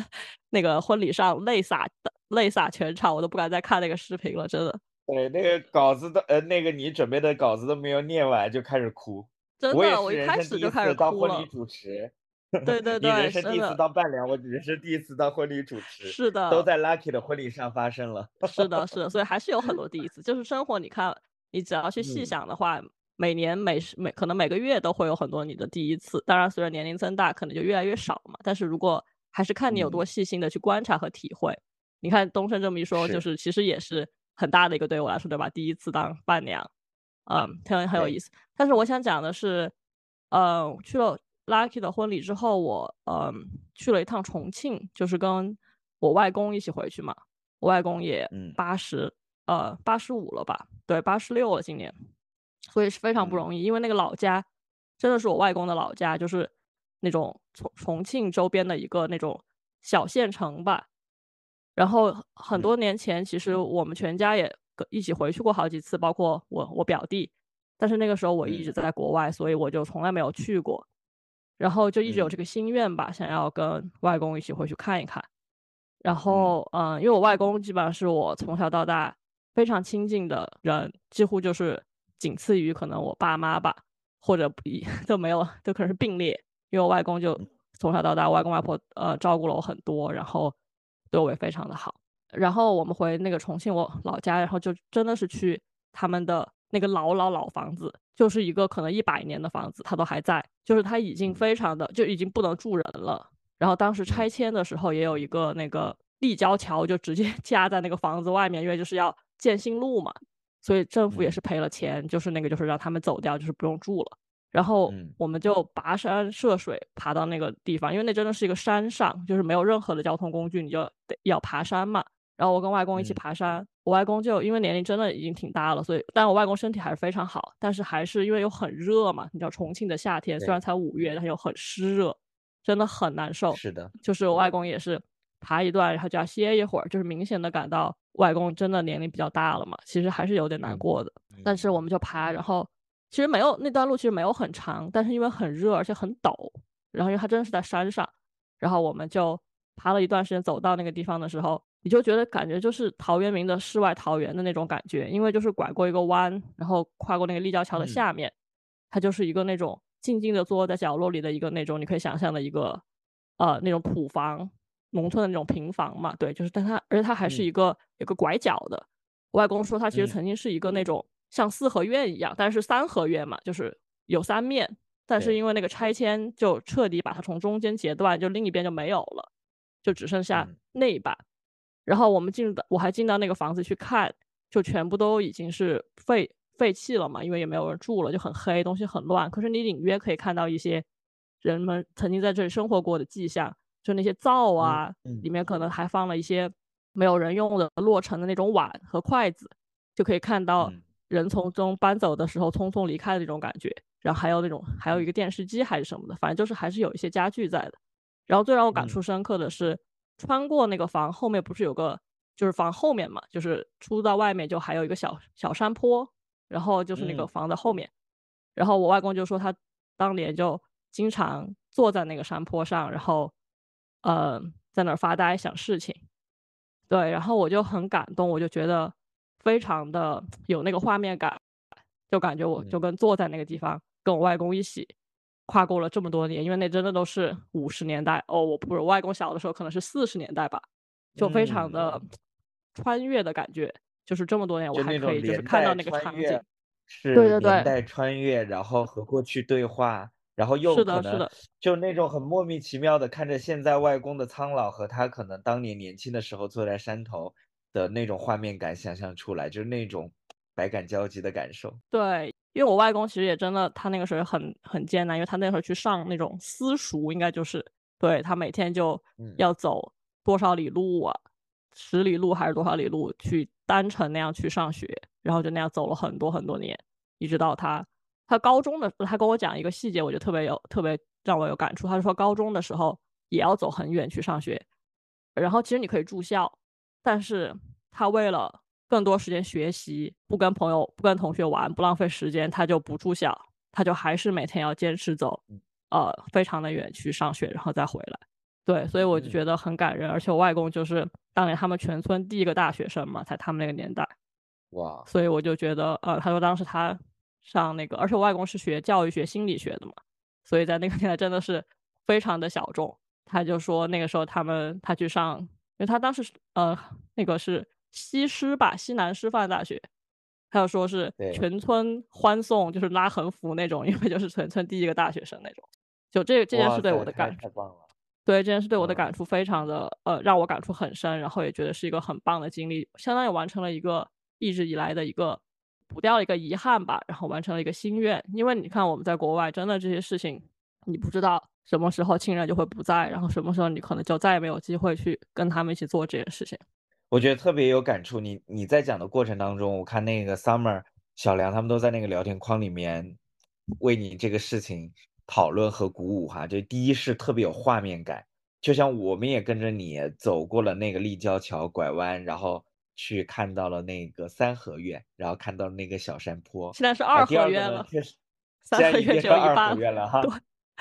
那个婚礼上泪洒泪洒全场，我都不敢再看那个视频了，真的。对，那个稿子都呃，那个你准备的稿子都没有念完就开始哭。真的，我一开始就开始当哭了婚礼。主持。对对你人对，生第一次当伴娘，我人生第一次当婚礼主持，是的，都在 Lucky 的婚礼上发生了。是的，是的，所以还是有很多第一次。就是生活，你看，你只要去细嗯想的话，每年每时每可能每个月都会有很多你的第一次。当然，随着年龄增大，可能就越来越少嘛。但是如果还是看你有多嗯细心的去观察和体会，你看东升这么一说，就是是其实也是很大的一个对我来说，对吧？第一次当伴娘，嗯，很很有意思。但是我想讲的是，呃去了 Lucky 的婚礼之后，我嗯去了一趟重庆，就是跟我外公一起回去嘛。我外公也嗯八十、呃八十五了吧？对，八十六了今年，所以是非常不嗯容易。因为那个老家真的是我外公的老家，就是那种重重庆周边的一个那种小县城吧。然后很嗯多年前，其实我们全家也跟一起回去过好几次，包括我我表弟。但是那个时候我一直嗯在国外，所以我就从来没有去过。然后就一直有嗯这个心愿吧，想要跟外公一起回去看一看。然嗯后，嗯、因为我外公基本上是我从小到大非常亲近的人，几乎就是仅次于可能我爸妈吧，或者比 都没有，都可能是并列。因为我外公就嗯从小到大，我外公外婆呃照顾了我很多，然后对我也非常的好。然后我们回那个重庆我老家，然后就真的是去他们的那个老老老房子，就是一个可能一百年的房子，它都还在，就是它已经非常的就已经不能住人了。然后当时拆嗯迁的时候，也有一个那个立交桥，就直接 架在那个房子外面，因为就是要建新路嘛，所以政府也嗯是赔了钱，就是那个就是让他们走掉，就是不用住了。然后嗯我们就跋山涉水爬到那个地方，因为那真的是一个山上，就是没有任何的交通工具，你就得要爬山嘛。然后我跟外公一起嗯爬山，我外公就因为年龄真的已经挺大了，所以但我外公身体还是非常好，但是还是因为又很热嘛，你知道重庆的夏天虽然才五月，但是又很湿热，真的很难受。是的，就是我外公也是爬一段，然后就要歇一会儿，就是明显的感到外公真的年龄比较大了嘛，其实还是有点难嗯过的。但是我们就爬，然后其实没有那段路其实没有很长，但是因为很热而且很陡，然后因为它真的是在山上，然后我们就爬了一段时间，走到那个地方的时候，你就觉得感觉就是陶渊明的世外桃源的那种感觉，因为就是拐过一个弯，然后跨过那个立交桥的嗯。下面，它就是一个那种静静的坐在角落里的一个那种你可以想象的一个呃那种土房，农村的那种平房嘛，对，就是但它而且它还是嗯。一个有个拐角的。我外公说，它其实嗯。曾经是一个那种像四合院一样，但是三合院嘛，就是有三面，但是因为那个拆迁就彻底把它从中间截断，就另一边就没有了，就只剩下嗯。那一半。然后我们进到，我还进到那个房子去看，就全部都已经是废废弃了嘛，因为也没有人住了，就很黑，东西很乱。可是你隐约可以看到一些人们曾经在这里生活过的迹象，就那些灶啊，嗯里面可能还放了一些没有人用的落成的那种碗和筷子，就可以看到嗯人从中搬走的时候匆匆离开的那种感觉。然后还有那种还有一个电视机还是什么的，反正就是还是有一些家具在的。然后最让我感嗯触深刻的是，穿过那个房后面不是有个，就是房后面嘛，就是出到外面就还有一个小小山坡，然后就是那个嗯房的后面。然后我外公就说他当年就经常坐在那个山坡上，然后呃在那儿发呆想事情。对，然后我就很感动，我就觉得非常的有那个画面感，就感觉我就嗯跟坐在那个地方，跟我外公一起跨过了这么多年，因为那真的都是五十年代哦，我不是我外公小的时候可能是四十年代吧，就非常的嗯。穿越的感觉，就是这么多年我还可以就是看到那个场景，是对对对连。带穿越，然后和过去对话，然后又是的可能是的。就那种很莫名其妙的看着现在外公的苍老和他可能当年年轻的时候坐在山头的那种画面感想象出来，就是那种百感交集的感受。对，因为我外公其实也真的，他那个时候很很艰难，因为他那会儿去上那种私塾，应该就是对他每天就嗯要走多少里路啊，十里路还是多少里路去单程那样去上学，然后就那样走了很多很多年，一直到他他高中的，他跟我讲一个细节，我就特别有特别让我有感触。他就说高中的时候也要走很远去上学，然后其实你可以住校，但是他为了更多时间学习，不跟朋友、不跟同学玩，不浪费时间，他就不住校，他就还是每天要坚持走，呃，非常的远去上学，然后再回来。对，所以我就嗯觉得很感人，而且我外公就是当年他们全村第一个大学生嘛，在他们那个年代，哇，所以我就觉得，呃，他说当时他上那个，而且我外公是学教育学、心理学的嘛，所以在那个年代真的是非常的小众。他就说那个时候他们他去上，因为他当时呃那个是西师吧，西南师范大学，还有说是全村欢送，就是拉横幅那种，因为就是全村第一个大学生那种。就这这件事对我的感太棒了。对这件事对我的嗯感触非常的呃，让我感触很深，然后也觉得是一个很棒的经历，相当于完成了一个一直以来的一个补掉了一个遗憾吧，然后完成了一个心愿。因为你看我们在国外，真的这些事情，你不知道什么时候亲人就会不在，然后什么时候你可能就再也没有机会去跟他们一起做这件事情。我觉得特别有感触。你你在讲的过程当中，我看那个 Summer、小梁他们都在那个聊天框里面为你这个事情讨论和鼓舞哈。就第一是特别有画面感，就像我们也跟着你走过了那个立交桥拐弯，然后去看到了那个三合院，然后看到了那个小山坡。现在是啊，二合院了，确实三现在已合院只经是二有一半了。合院了哈，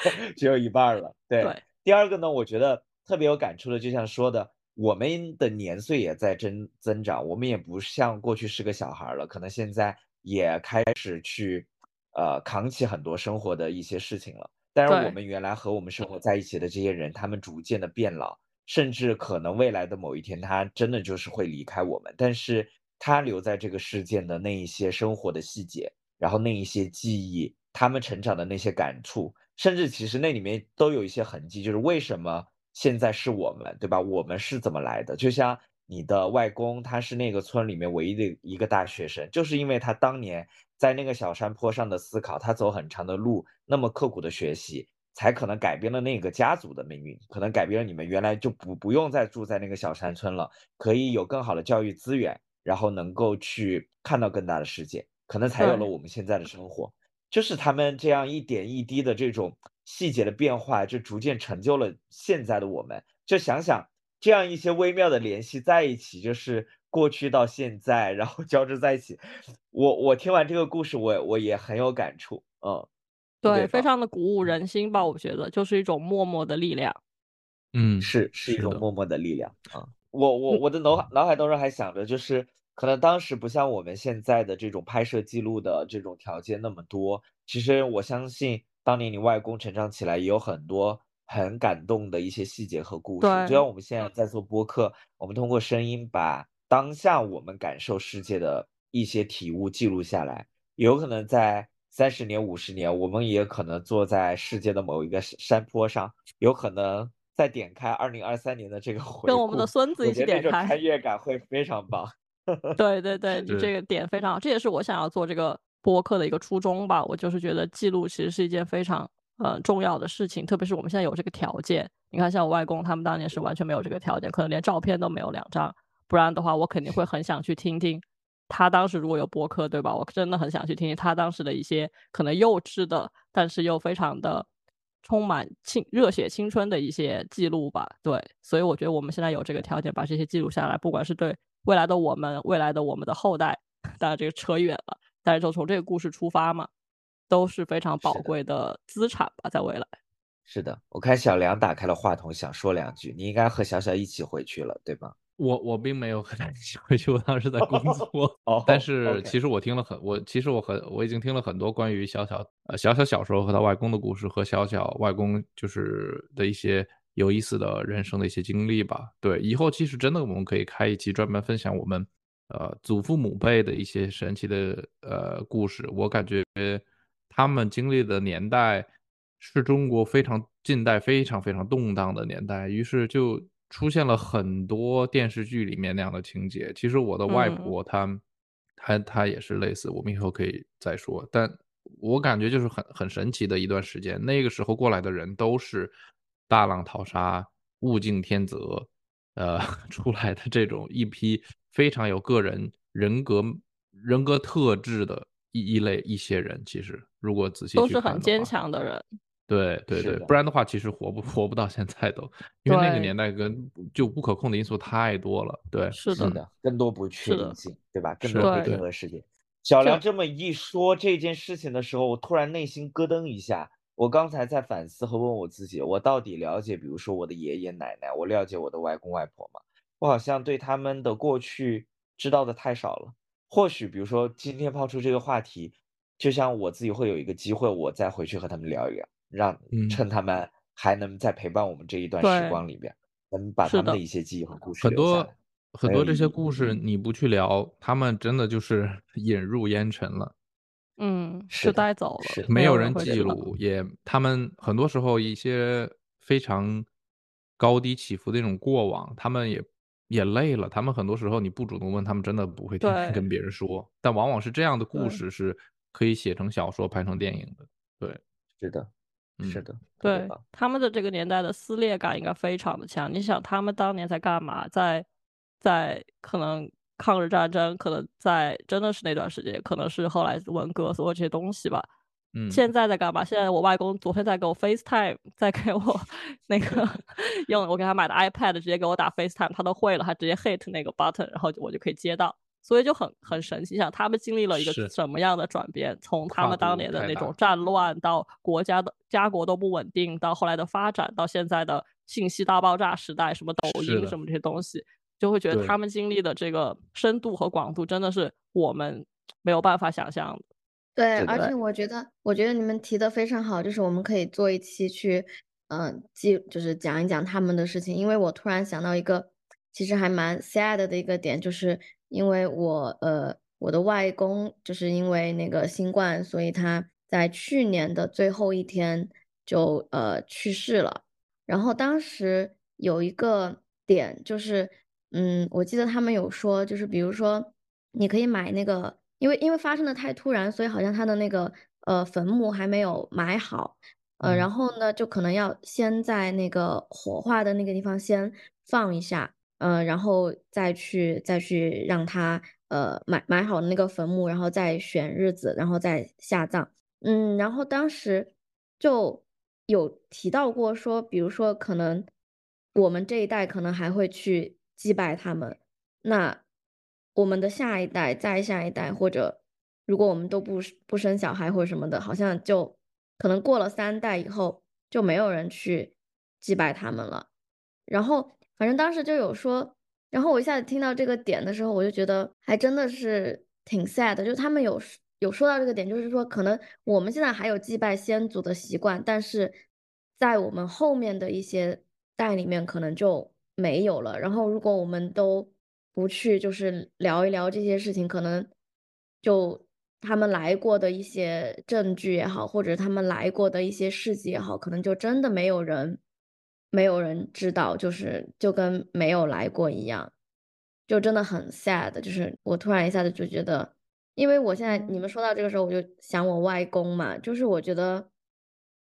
对 只有一半儿了。对，对，第二个呢，我觉得特别有感触的，就像说的，我们的年岁也在增增长，我们也不像过去是个小孩儿了，可能现在也开始去呃扛起很多生活的一些事情了。但是我，们原来和我们生活在一起的这些人，他们逐渐的变老，甚至可能未来的某一天，他真的就是会离开我们。但是他留在这个世界的那一些生活的细节，然后那一些记忆，他们成长的那些感触，甚至其实那里面都有一些痕迹，就是为什么现在是我们，对吧？我们是怎么来的？就像你的外公，他是那个村里面唯一的一个大学生，就是因为他当年在那个小山坡上的思考，他走很长的路，那么刻苦的学习，才可能改变了那个家族的命运，可能改变了你们原来就不不用再住在那个小山村了，可以有更好的教育资源，然后能够去看到更大的世界，可能才有了，我们现在的生活。就是他们这样一点一滴的这种细节的变化，就逐渐成就了现在的我们。就想想这样一些微妙的联系在一起，就是过去到现在，然后交织在一起。我我听完这个故事，我我也很有感触，嗯，对，非，常的鼓舞嗯，人心吧，我觉得就是一种默默的力量。嗯，是是一，种默默的力量啊。我我嗯，我的脑海脑海当中还想着，就是可能当时不像我们现在的这种拍摄记录的这种条件那么多。其实我相信，当年你外公成长起来也有很多很感动的一些细节和故事。就，像我们现在在做播客，我们通过声音把当下我们感受世界的一些体悟记录下来。有可能在三十年、五十年，我们也可能坐在世界的某一个山山坡上，有可能再点开二零二三年的这个回跟我们的孙子一起点开。穿越感会非常棒。对对对，你这，个点非常好，这也是我想要做这个播客的一个初衷吧。我就是觉得记录其实是一件非常呃重要的事情，特别是我们现在有这个条件。你看，像我外公他们当年是完全没有这个条件，可能连照片都没有两张。不然的话，我肯定会很想去听听他当时如果有播客，对吧？我真的很想去听听他当时的一些可能幼稚的，但是又非常的充满青热血青春的一些记录吧。对，所以我觉得我们现在有这个条件把这些记录下来，不管是对未来的我们，未来的我们的后代，当然这个扯远了，但是就从这个故事出发嘛，都是非常宝，贵的资产吧，在未来。是的。我看小梁打开了话筒，想说两句。你应该和小小一起回去了，对吧？我我并没有和他一起回去，我当时在工作。哦但是其实我听了很，我其实我很，我已经听了很多关于小小呃小小小时候和他外公的故事，和小小外公就是的一些有意思的人生的一些经历吧。对，以后其实真的我们可以开一期专门分享我们呃祖父母辈的一些神奇的呃故事。我感觉他们经历的年代是中国非常近代非常非常动荡的年代，于是就出现了很多电视剧里面那样的情节。其实我的外嗯，婆她她她也是类似，我们以后可以再说。但我感觉就是很很神奇的一段时间，那个时候过来的人都是大浪淘沙、物竞天择，呃，出来的这种一批非常有个人人格人格特质的一一类一些人。其实如果仔细去都是很坚。强的人。对对对，不然的话，其实活不活不到现在都，因为那个，年代跟就不可控的因素太多了。对，是的，嗯，是的，更多不确，定性，对吧？更，多不确，定对，的世界。小梁这么一说这件事情的时候，我突然内心咯噔一下。我刚才在反思和问我自己，我到底了解，比如说我的爷爷奶奶，我了解我的外公外婆吗？我好像对他们的过去知道的太少了。或许，比如说今天抛出这个话题，就像我自己会有一个机会，我再回去和他们聊一聊，让嗯，趁他们还能再陪伴我们这一段时，光里边，能把他们的的，一些记忆和故事很多留下来，很多这些。故事你不去聊，他们真的就是 引入烟尘了。嗯，是带走了，是，没有人。记录，也他们很多时候一些非常高低起伏的那种过往，他们也也累了。他们很多时候你不主动问，他们真的不会天天跟别人说。但往往是这样的故事是可以写成小说、拍成电影的。对，是的，是嗯的，对。他们的这个年代的撕裂感应该非常的强。你想，他们当年在干嘛？在在可能抗日战争，可能在真的是那段时间，可能是后来文革所有这些东西吧。嗯，现在在干嘛？现在我外公昨天在给我 FaceTime，在给我 那个用我给他买的 iPad 直接给我打 FaceTime，他都会了，他直接 hit 那个 button，然后我就可以接到，所以就很很神奇。想他们经历了一个什么样的转变？从他们当年的那种战乱到国家的家国都不稳定，到后来的发展，到现在的信息大爆炸时代，什么抖音什么这些东西，就会觉得他们经历的这个深度和广度真的是我们没有办法想象的。对，而且我觉得，我觉得你们提的非常好，就是我们可以做一期去，嗯、记，就是讲一讲他们的事情。因为我突然想到一个，其实还蛮 sad 的一个点，就是因为我，呃，我的外公就是因为那个新冠，所以他在去年的最后一天就呃去世了。然后当时有一个点就是，嗯，我记得他们有说，就是比如说你可以买那个，因为因为发生的太突然，所以好像他的那个呃坟墓还没有埋好，呃，然嗯后呢就可能要先在那个火化的那个地方先放一下，呃，然后再去再去让他呃埋埋好那个坟墓，然后再选日子，然后再下葬。嗯，然后当时就有提到过说，比如说可能我们这一代可能还会去祭拜他们，那我们的下一代、再下一代，或者如果我们都不不生小孩或者什么的，好像就可能过了三代以后就没有人去祭拜他们了。然后反正当时就有说，然后我一下子听到这个点的时候，我就觉得还真的是挺 sad 的，就他们有有说到这个点，就是说可能我们现在还有祭拜先祖的习惯，但是在我们后面的一些代里面可能就没有了。然后如果我们都不去就是聊一聊这些事情，可能就他们来过的一些证据也好，或者他们来过的一些事迹也好，可能就真的没有人没有人知道，就是就跟没有来过一样，就真的很 sad。就是我突然一下子就觉得，因为我现在你们说到这个时候，我就想我外公嘛，就是我觉得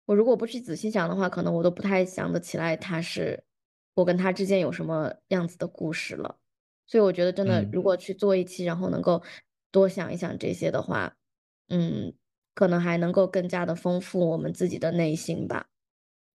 我如果不去仔细想的话，可能我都不太想得起来他是我跟他之间有什么样子的故事了。所以我觉得真的，嗯如果去做一期，然后能够多想一想这些的话，嗯，可能还能够更加的丰富我们自己的内心吧。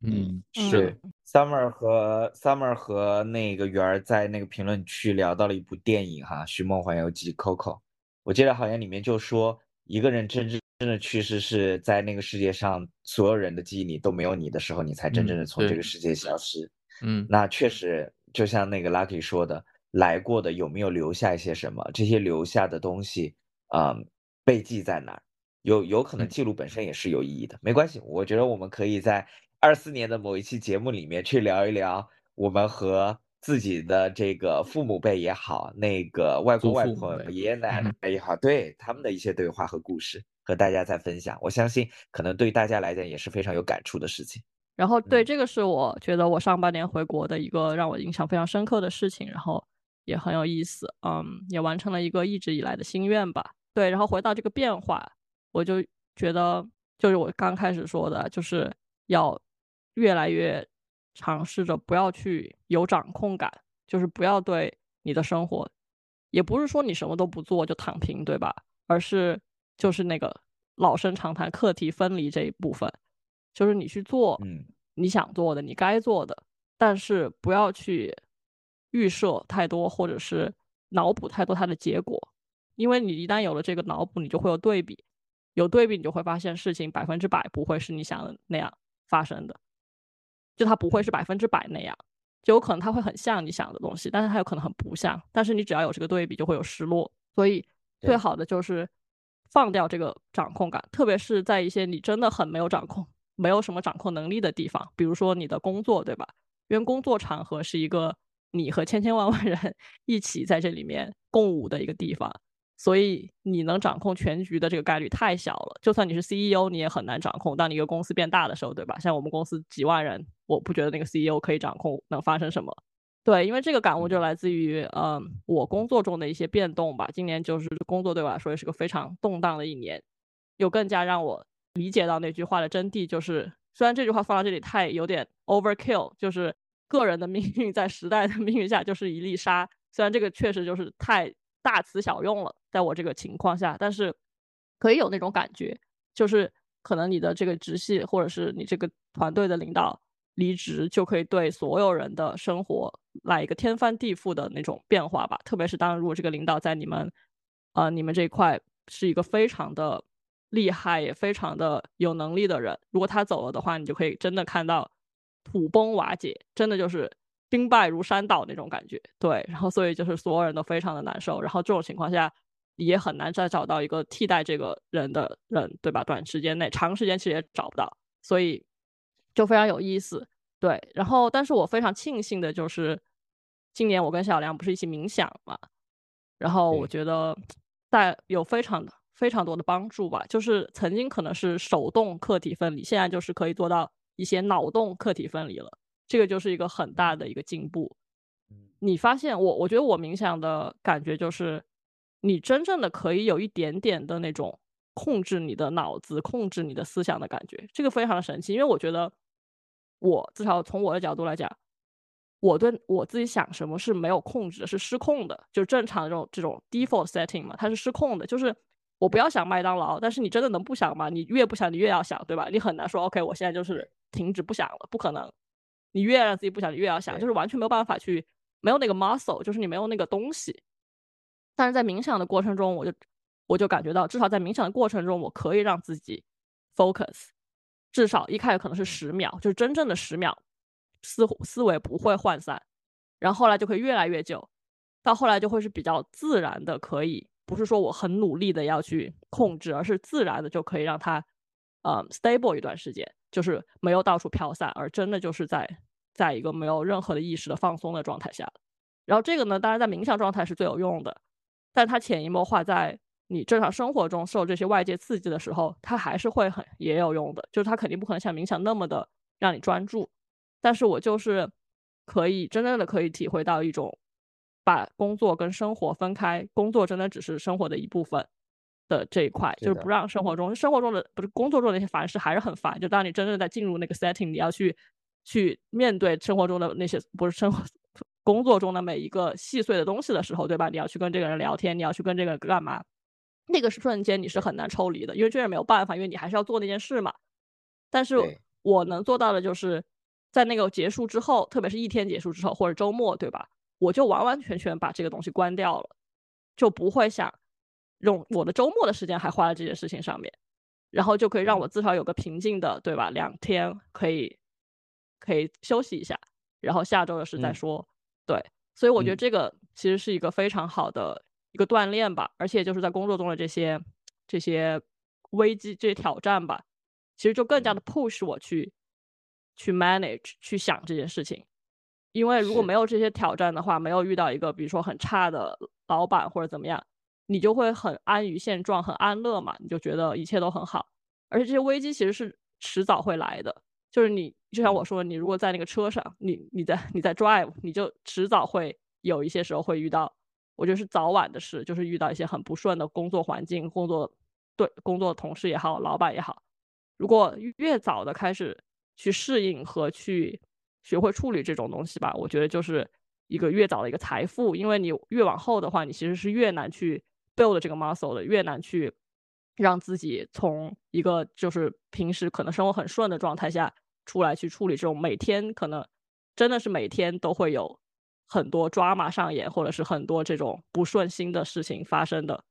嗯，嗯是，Summer 和 Summer 和那个圆儿在那个评论区聊到了一部电影哈，《寻梦环游记》Coco，我记得好像里面就说一个人真正真的去世是在那个世界上所有人的记忆里都没有你的时候，你才真嗯正的从这个世界消失。嗯那确实，就像那个 Lucky 说的，来过的有没有留下一些什么？这些留下的东西，嗯，被记在哪儿？有有可能嗯记录本身也是有意义的，没关系。我觉得我们可以在二四年的某一期节目里面去聊一聊我们和自己的这个父母辈也好，那个外公外婆、爷爷奶嗯奶也好，对他们的一些对话和故事，和大家再分享。我相信，可能对大家来讲也是非常有感触的事情。然后对，嗯这个是我觉得我上半年回国的一个让我印象非常深刻的事情，然后也很有意思，嗯，也完成了一个一直以来的心愿吧。对，然后回到这个变化，我就觉得就是我刚开始说的，就是要越来越尝试着不要去有掌控感，就是不要对你的生活，也不是说你什么都不做就躺平，对吧？而是就是那个老生常谈课题分离这一部分，就是你去做嗯你想做的，你该做的，但是不要去预设太多，或者是脑补太多它的结果，因为你一旦有了这个脑补，你就会有对比，有对比你就会发现事情百分之百不会是你想的那样发生的，就它不会是百分之百那样，就有可能它会很像你想的东西，但是它有可能很不像，但是你只要有这个对比，就会有失落，所以最好的就是放掉这个掌控感，特别是在一些你真的很没有掌控、没有什么掌控能力的地方，比如说你的工作，对吧？因为工作场合是一个你和千千万万人 一起在这里面共舞的一个地方，所以你能掌控全局的这个概率太小了。就算你是 CEO，你也很难掌控。当你一个公司变大的时候，对吧？像我们公司几万人，我不觉得那个 CEO 可以掌控能发生什么。对，因为这个感悟就嗯来自于，嗯，我工作中的一些变动吧。今年就是工作对我来说也是个非常动荡的一年，又更加让我理解到那句话的真谛，就是虽然这句话放到这里太有点 overkill，就是个人的命运在时代的命运下就是一粒沙。虽然这个确实就是太大词小用了，在我这个情况下，但是可以有那种感觉，就是可能你的这个直系或者是你这个团队的领导离职，就可以对所有人的生活来一个天翻地覆的那种变化吧。特别是当如果这个领导在你们，呃，你们这一块是一个非常的厉害，也非常的有能力的人，如果他走了的话，你就可以真的看到土崩瓦解，真的就是兵败如山倒那种感觉。对，然后所以就是所有人都非常的难受，然后这种情况下也很难再找到一个替代这个人的人，对吧？短时间内，长时间其实也找不到，所以就非常有意思。对，然后但是我非常庆幸的就是，今年我跟小梁不是一起冥想嘛，然后我觉得在有非常非常多的帮助吧。就是曾经可能是手动客体分离，现在就是可以做到一些脑洞客体分离了，这个就是一个很大的一个进步。嗯你发现我，我觉得我冥想的感觉就是，你真正的可以有一点点的那种控制你的脑子、控制你的思想的感觉，这个非常的神奇。因为我觉得，我至少从我的角度来讲，我对我自己想什么是没有控制的，是失控的，就是正常的这种这种 default setting 嘛，它是失控的。就是我不要想麦当劳，但是你真的能不想吗？你越不想，你越要想，对吧？你很难说 OK，我现在就是停止不想了，不可能。你越让自己不想，你越要想，就是完全没有办法去，没有那个 muscle，就是你没有那个东西。但是在冥想的过程中，我就我就感觉到，至少在冥想的过程中，我可以让自己 focus，至少一开始可能是十秒，就是真正的十秒，思思维不会涣散，然后后来就会越来越久，到后来就会是比较自然的，可以不是说我很努力的要去控制，而是自然的就可以让它，嗯，stable 一段时间，就是没有到处飘散，而真的就是在在一个没有任何的意识的放松的状态下。然后这个呢，当然在冥想状态是最有用的，但它潜移默化在你正常生活中受这些外界刺激的时候，它还是会很也有用的，就是它肯定不可能像冥想那么的让你专注。但是我就是可以真正的可以体会到一种把工作跟生活分开，工作真的只是生活的一部分的这一块，就是不让生活中生活中的不是工作中的那些烦事还是很烦。就当你真正在进入那个 setting，你要去去面对生活中的那些不是生活 工作中的每一个细碎的东西的时候，对吧？你要去跟这个人聊天，你要去跟这个人干嘛？那个瞬间你是很难抽离的，因为这也没有办法，因为你还是要做那件事嘛。但是我能做到的就是，在那个结束之后，特别是一天结束之后或者周末，对吧？我就完完全全把这个东西关掉了，就不会想用我的周末的时间还花在这件事情上面，然后就可以让我至少有个平静的，对吧？两天可以可以休息一下，然后下周的事再嗯说。对，所以我觉得嗯这个其实是一个非常好的一个锻炼吧，而且就是在工作中的这些这些危机、这些挑战吧，其实就更加的 push 我去去 manage 去想这件事情。因为如果没有这些挑战的话，没有遇到一个比如说很差的老板或者怎么样，你就会很安于现状，很安乐嘛，你就觉得一切都很好。而且这些危机其实是迟早会来的，就是你就像我嗯说，你如果在那个车上，你你在你在 drive，你就迟早会有一些时候会遇到，我觉得是早晚的事，就是遇到一些很不顺的工作环境、工作对工作同事也好，老板也好，如果越早的开始去适应和去学会处理这种东西吧，我觉得就是一个越早的一个财富，因为你越往后的话，你其实是越难去 build 这个 muscle 的，越难去让自己从一个就是平时可能生活很顺的状态下出来去处理这种每天可能真的是每天都会有很多 drama 上演，或者是很多这种不顺心的事情发生的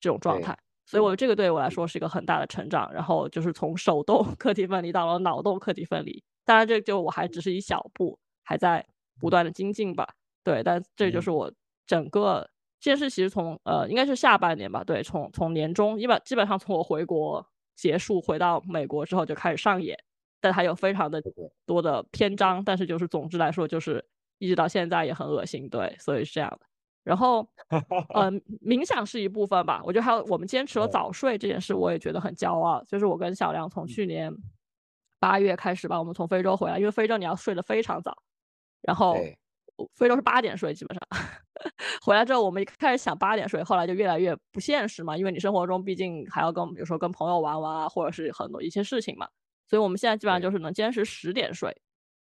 这种状态。所以我这个对我来说是一个很大的成长，然后就是从手动 课题分离到了脑动课题分离。当然，这就我还只是一小步，还在不断的精进吧。对，但这就嗯是我整个这件事，其实从呃应该是下半年吧，对，从从年中一本基本上从我回国结束回到美国之后就开始上演，但它有非常的多的篇章，但是就是总之来说，就是一直到现在也很恶心，对，所以是这样的。然后，呃，冥想是一部分吧。我觉得还有我们坚持了嗯早睡这件事，我也觉得很骄傲。就是我跟小梁从去年八月开始吧，我们从非洲回来，因为非洲你要睡得非常早，然后对非洲是八点睡，基本上 回来之后，我们一开始想八点睡，后来就越来越不现实嘛，因为你生活中毕竟还要跟比如说跟朋友玩玩啊，或者是很多一些事情嘛，所以我们现在基本上就是能坚持十点睡。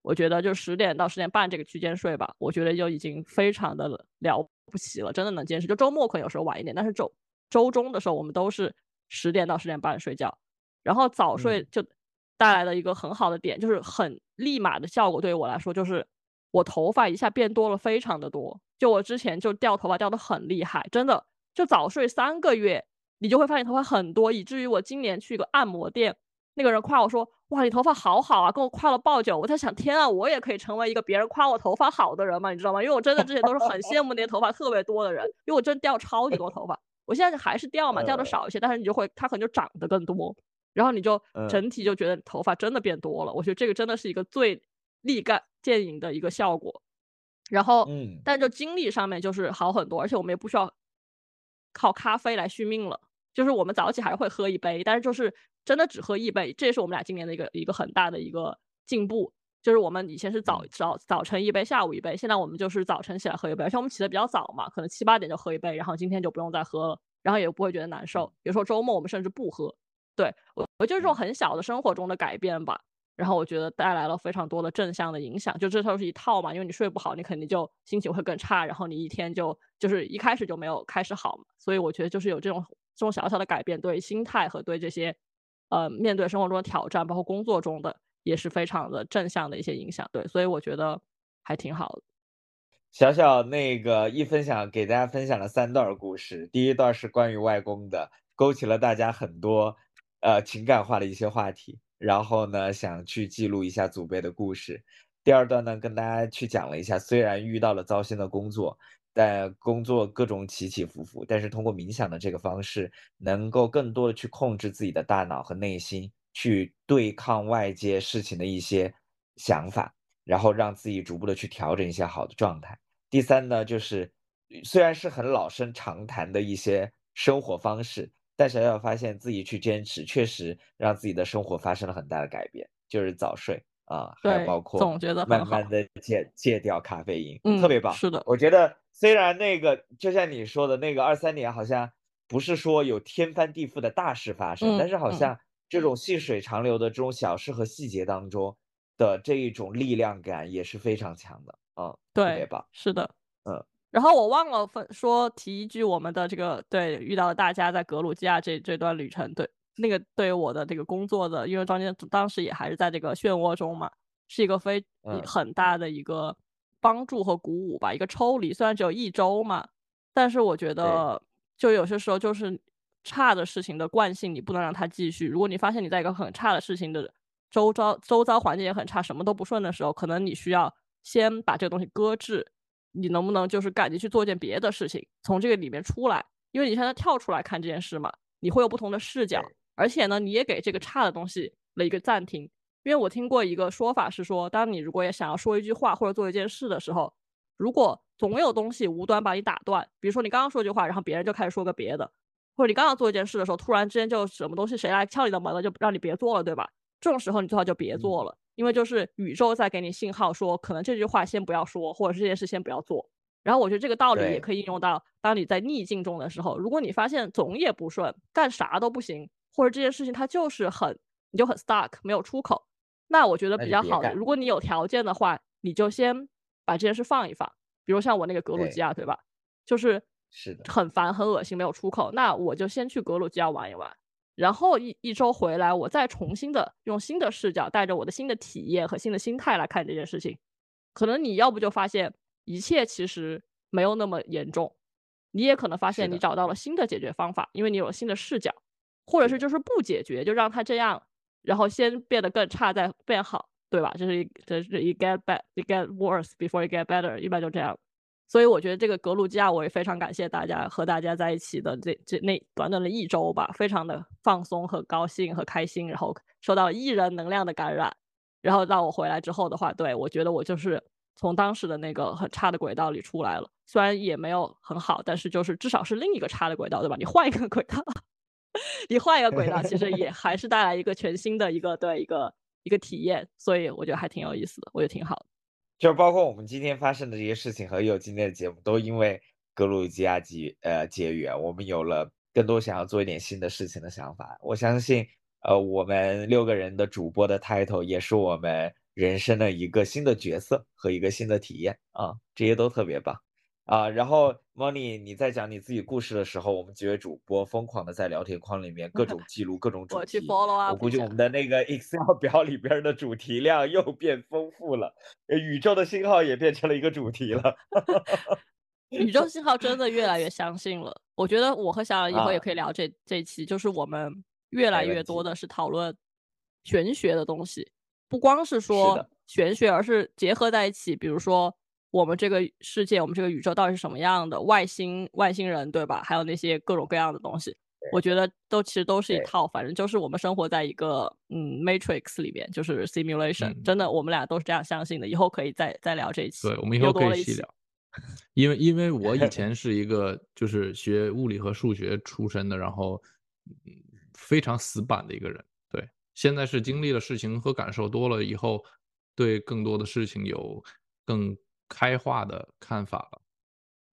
我觉得就十点到十点半这个区间睡吧，我觉得就已经非常的了不起了，真的能坚持。就周末可能有时候晚一点，但是周周中的时候我们都是十点到十点半睡觉，然后早睡就带来的一个很好的点，就是很立马的效果。对于我来说，就是我头发一下变多了，非常的多。就我之前就掉头发掉的很厉害，真的就早睡三个月，你就会发现头发很多，以至于我今年去一个按摩店。那个人夸我说：“哇，你头发好好啊！”跟我夸了爆久。我在想，天啊，我也可以成为一个别人夸我头发好的人吗？你知道吗？因为我真的之前都是很 羡慕那些头发特别多的人，因为我真掉超级多头发。我现在还是掉嘛，掉的少一些，但是你就会，它可能就长得更多，然后你就整体就觉得头发真的变多了。我觉得这个真的是一个最立竿见影的一个效果。然后，嗯，但就精力上面就是好很多，而且我们也不需要靠咖啡来续命了。就是我们早起还是会喝一杯，但是就是真的只喝一杯，这也是我们俩今年的一个一个很大的一个进步。就是我们以前是早早早晨一杯，下午一杯，现在我们就是早晨起来喝一杯，而且我们起的比较早嘛，可能七八点就喝一杯，然后今天就不用再喝了，然后也不会觉得难受。有时候周末我们甚至不喝。对我，我就是这种很小的生活中的改变吧。然后我觉得带来了非常多的正向的影响，就这都是一套嘛，因为你睡不好，你肯定就心情会更差，然后你一天就就是一开始就没有开始好嘛。所以我觉得就是有这种。这种小小的改变，对心态和对这些，呃，面对生活中的挑战，包括工作中的，也是非常的正向的一些影响。对，所以我觉得还挺好的。小小那个一分享，给大家分享了三段故事。第一段是关于外公的，勾起了大家很多呃情感化的一些话题。然后呢，想去记录一下祖辈的故事。第二段呢，跟大家去讲了一下，虽然遇到了糟心的工作。但工作各种起起伏伏，但是通过冥想的这个方式，能够更多的去控制自己的大脑和内心，去对抗外界事情的一些想法，然后让自己逐步的去调整一些好的状态。第三呢，就是虽然是很老生常谈的一些生活方式，但小小发现自己去坚持，确实让自己的生活发生了很大的改变，就是早睡啊，还有包括总觉得慢慢的戒戒掉咖啡因，特别棒。是的，我觉得。虽然那个就像你说的那个二三年好像不是说有天翻地覆的大事发生，但是好像这种细水长流的这种小事和细节当中的这一种力量感也是非常强的啊，特别棒，是的，嗯。然后我忘了分说提一句，我们的这个对遇到了大家在格鲁吉亚这这段旅程，对那个对于我的这个工作的，因为中间当时也还是在这个漩涡中嘛，是一个非很大的一个。帮助和鼓舞吧，一个抽离，虽然只有一周嘛，但是我觉得，就有些时候就是差的事情的惯性，你不能让它继续。如果你发现你在一个很差的事情的周遭，周遭环境也很差，什么都不顺的时候，可能你需要先把这个东西搁置。你能不能就是赶紧去做一件别的事情，从这个里面出来？因为你现在跳出来看这件事嘛，你会有不同的视角，而且呢，你也给这个差的东西了一个暂停。因为我听过一个说法是说，当你如果也想要说一句话或者做一件事的时候，如果总有东西无端把你打断，比如说你刚刚说句话，然后别人就开始说个别的，或者你刚刚做一件事的时候，突然之间就什么东西谁来敲你的门了，就让你别做了，对吧？这种时候你最好就别做了，因为就是宇宙在给你信号说，可能这句话先不要说，或者是这件事先不要做。然后我觉得这个道理也可以应用到当你在逆境中的时候，如果你发现总也不顺，干啥都不行，或者这件事情它就是很你就很 stuck 没有出口。那我觉得比较好的，如果你有条件的话，你就先把这件事放一放。比如像我那个格鲁吉亚，对吧？就是是的，很烦、很恶心，没有出口。那我就先去格鲁吉亚玩一玩，然后一一周回来，我再重新的用新的视角，带着我的新的体验和新的心态来看这件事情。可能你要不就发现一切其实没有那么严重，你也可能发现你找到了新的解决方法，因为你有了新的视角，或者是就是不解决，就让它这样。然后先变得更差，再变好，对吧？这是一，这是一 get bad，you get worse before you get better，一般就这样。所以我觉得这个格鲁吉亚，我也非常感谢大家和大家在一起的这这那短短的一周吧，非常的放松和高兴和开心，然后受到艺人能量的感染，然后让我回来之后的话，对我觉得我就是从当时的那个很差的轨道里出来了，虽然也没有很好，但是就是至少是另一个差的轨道，对吧？你换一个轨道。你换一个轨道，其实也 还是带来一个全新的一个对一个一个体验，所以我觉得还挺有意思的，我觉得挺好的。就包括我们今天发生的这些事情和有今天的节目，都因为格鲁吉亚结呃结缘，我们有了更多想要做一点新的事情的想法。我相信，呃，我们六个人的主播的 title 也是我们人生的一个新的角色和一个新的体验啊，这些都特别棒。啊，然后 Moni，你在讲你自己故事的时候，我们几位主播疯狂的在聊天框里面各种记录各种主我去题。follow 我估计我们的那个 Excel 表里边的主题量又变丰富了，呃宇宙的信号也变成了一个主题了。宇宙信号真的越来越相信了。我觉得我和小冉以后也啊可以聊这这一期，就是我们越来越多的是讨论玄学的东西，不光是是说玄学，而是结合在一起。比如说我们这个世界，我们这个宇宙到底是什么样的？外星外星人对吧？还有那些各种各样的东西，我觉得都其实都是一套，反正就是我们生活在一个嗯 matrix 里面，就是 simulation、嗯真的，我们俩都是这样相信的。以后可以再再聊这一期，对，我们以后可以细聊。因为因为我以 前是一个就是学物理和数学出身的，然后嗯非常死板的一个人。对，现在是经历了事情和感受多了以后，对更多的事情有更开化的看法了。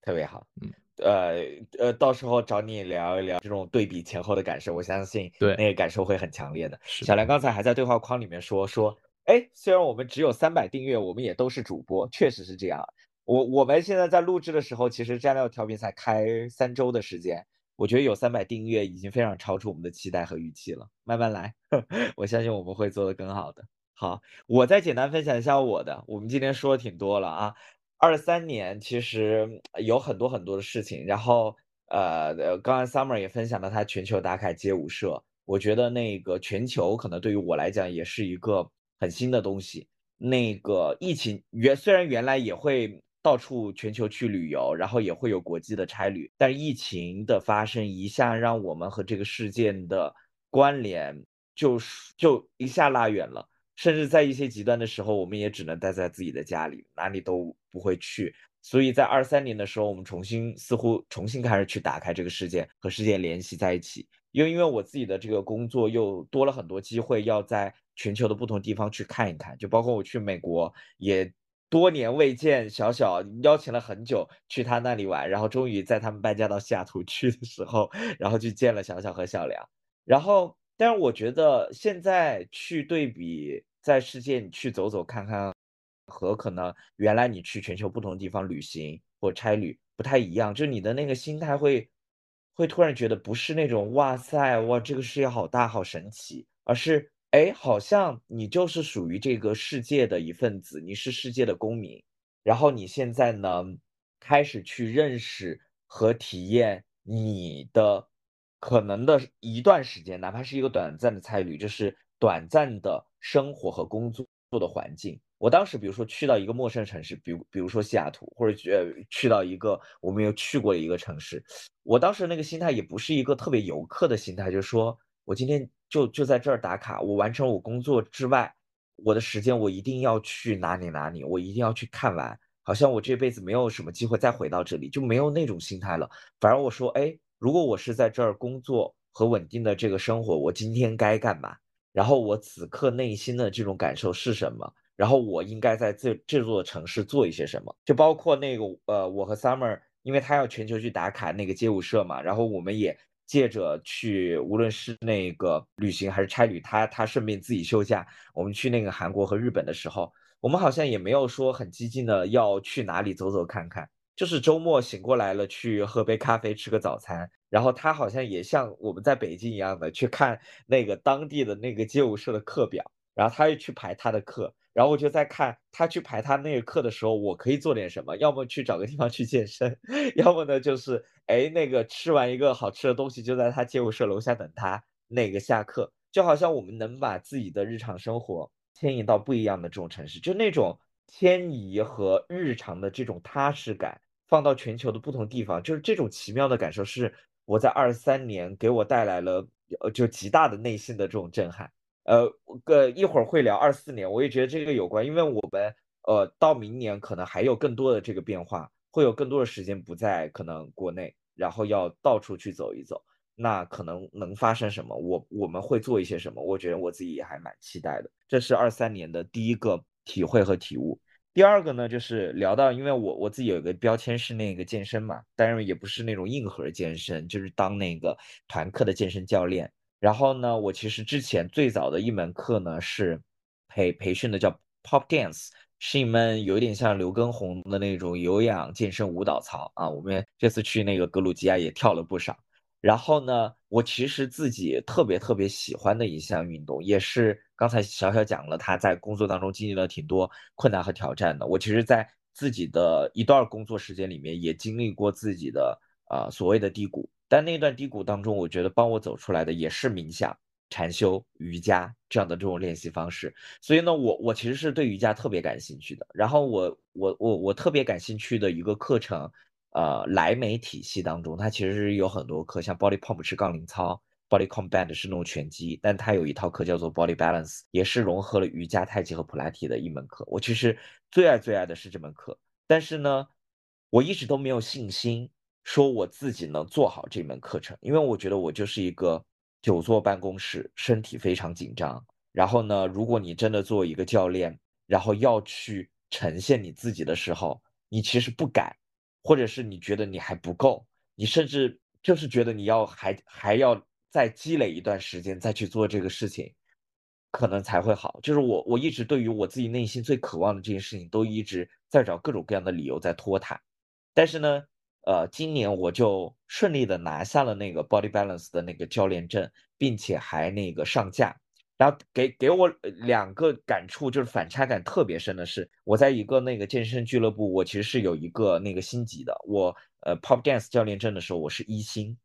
特别好，嗯，呃呃，到时候找你聊一聊这种对比前后的感受，我相信对那个感受会很强烈的。是小梁刚才还在对话框里面说说，哎，虽然我们只有三百订阅，我们也都是主播，确实是这样。我我们现在在录制的时候，其实蘸料调频才开三周的时间，我觉得有三百订阅已经非常超出我们的期待和预期了。慢慢来，我相信我们会做得更好的。好，我再简单分享一下我的，我们今天说的挺多了啊。二三年其实有很多很多的事情，然后呃呃，刚才 Summer 也分享了他全球打卡街舞社，我觉得那个全球可能对于我来讲也是一个很新的东西。那个疫情原虽然原来也会到处全球去旅游，然后也会有国际的差旅，但是疫情的发生一下让我们和这个事件的关联就就一下拉远了。甚至在一些极端的时候，我们也只能待在自己的家里，哪里都不会去。所以在二三年的时候，我们重新似乎重新开始去打开这个世界，和世界联系在一起。又因为我自己的这个工作又多了很多机会，要在全球的不同地方去看一看，就包括我去美国，也多年未见小小，邀请了很久去他那里玩，然后终于在他们搬家到西雅图去的时候，然后去见了小小和小梁，然后。但是我觉得现在去对比，在世界你去走走看看，和可能原来你去全球不同的地方旅行或差旅不太一样，就你的那个心态会会突然觉得不是那种哇塞哇这个世界好大好神奇，而是哎好像你就是属于这个世界的一份子，你是世界的公民，然后你现在呢开始去认识和体验你的。可能的一段时间，哪怕是一个短暂的差旅，就是短暂的生活和工作的环境。我当时，比如说去到一个陌生城市，比如比如说西雅图，或者呃去到一个我没有去过的一个城市，我当时那个心态也不是一个特别游客的心态，就是说我今天就就在这儿打卡，我完成我工作之外，我的时间我一定要去哪里哪里，我一定要去看完，好像我这辈子没有什么机会再回到这里，就没有那种心态了。反而我说，哎。如果我是在这儿工作和稳定的这个生活，我今天该干嘛？然后我此刻内心的这种感受是什么？然后我应该在这这座城市做一些什么？就包括那个呃，我和 Summer，因为他要全球去打卡那个街舞社嘛，然后我们也借着去，无论是那个旅行还是差旅，他他顺便自己休假，我们去那个韩国和日本的时候，我们好像也没有说很激进的要去哪里走走看看。就是周末醒过来了，去喝杯咖啡，吃个早餐。然后他好像也像我们在北京一样的去看那个当地的那个街舞社的课表，然后他又去排他的课。然后我就在看他去排他那个课的时候，我可以做点什么？要么去找个地方去健身，要么呢就是哎那个吃完一个好吃的东西，就在他街舞社楼下等他那个下课。就好像我们能把自己的日常生活迁移到不一样的这种城市，就那种迁移和日常的这种踏实感。放到全球的不同地方，就是这种奇妙的感受，是我在二三年给我带来了呃就极大的内心的这种震撼。呃，个一会儿会聊二四年，我也觉得这个有关，因为我们呃到明年可能还有更多的这个变化，会有更多的时间不在可能国内，然后要到处去走一走，那可能能发生什么？我我们会做一些什么？我觉得我自己也还蛮期待的。这是二三年的第一个体会和体悟。第二个呢，就是聊到，因为我我自己有一个标签是那个健身嘛，当然也不是那种硬核健身，就是当那个团课的健身教练。然后呢，我其实之前最早的一门课呢是培培训的，叫 Pop Dance，是一门有点像刘畊宏的那种有氧健身舞蹈操啊。我们这次去那个格鲁吉亚也跳了不少。然后呢，我其实自己特别特别喜欢的一项运动，也是刚才小小讲了，他在工作当中经历了挺多困难和挑战的。我其实，在自己的一段工作时间里面，也经历过自己的啊所谓的低谷。但那段低谷当中，我觉得帮我走出来的也是冥想、禅修、瑜伽这样的这种练习方式。所以呢，我我其实是对瑜伽特别感兴趣的。然后我我我我特别感兴趣的一个课程。呃，莱美体系当中，它其实是有很多课，像 Body Pump 是杠铃操，Body Combat 是那种拳击，但它有一套课叫做 Body Balance，也是融合了瑜伽、太极和普拉提的一门课。我其实最爱最爱的是这门课，但是呢，我一直都没有信心说我自己能做好这门课程，因为我觉得我就是一个久坐办公室，身体非常紧张。然后呢，如果你真的做一个教练，然后要去呈现你自己的时候，你其实不敢。或者是你觉得你还不够，你甚至就是觉得你要还还要再积累一段时间再去做这个事情，可能才会好。就是我我一直对于我自己内心最渴望的这件事情，都一直在找各种各样的理由在拖沓。但是呢，呃，今年我就顺利的拿下了那个 Body Balance 的那个教练证，并且还那个上架。然后给给我两个感触，就是反差感特别深的是，我在一个那个健身俱乐部，我其实是有一个那个星级的，我呃 Pop Dance 教练证的时候，我是一星。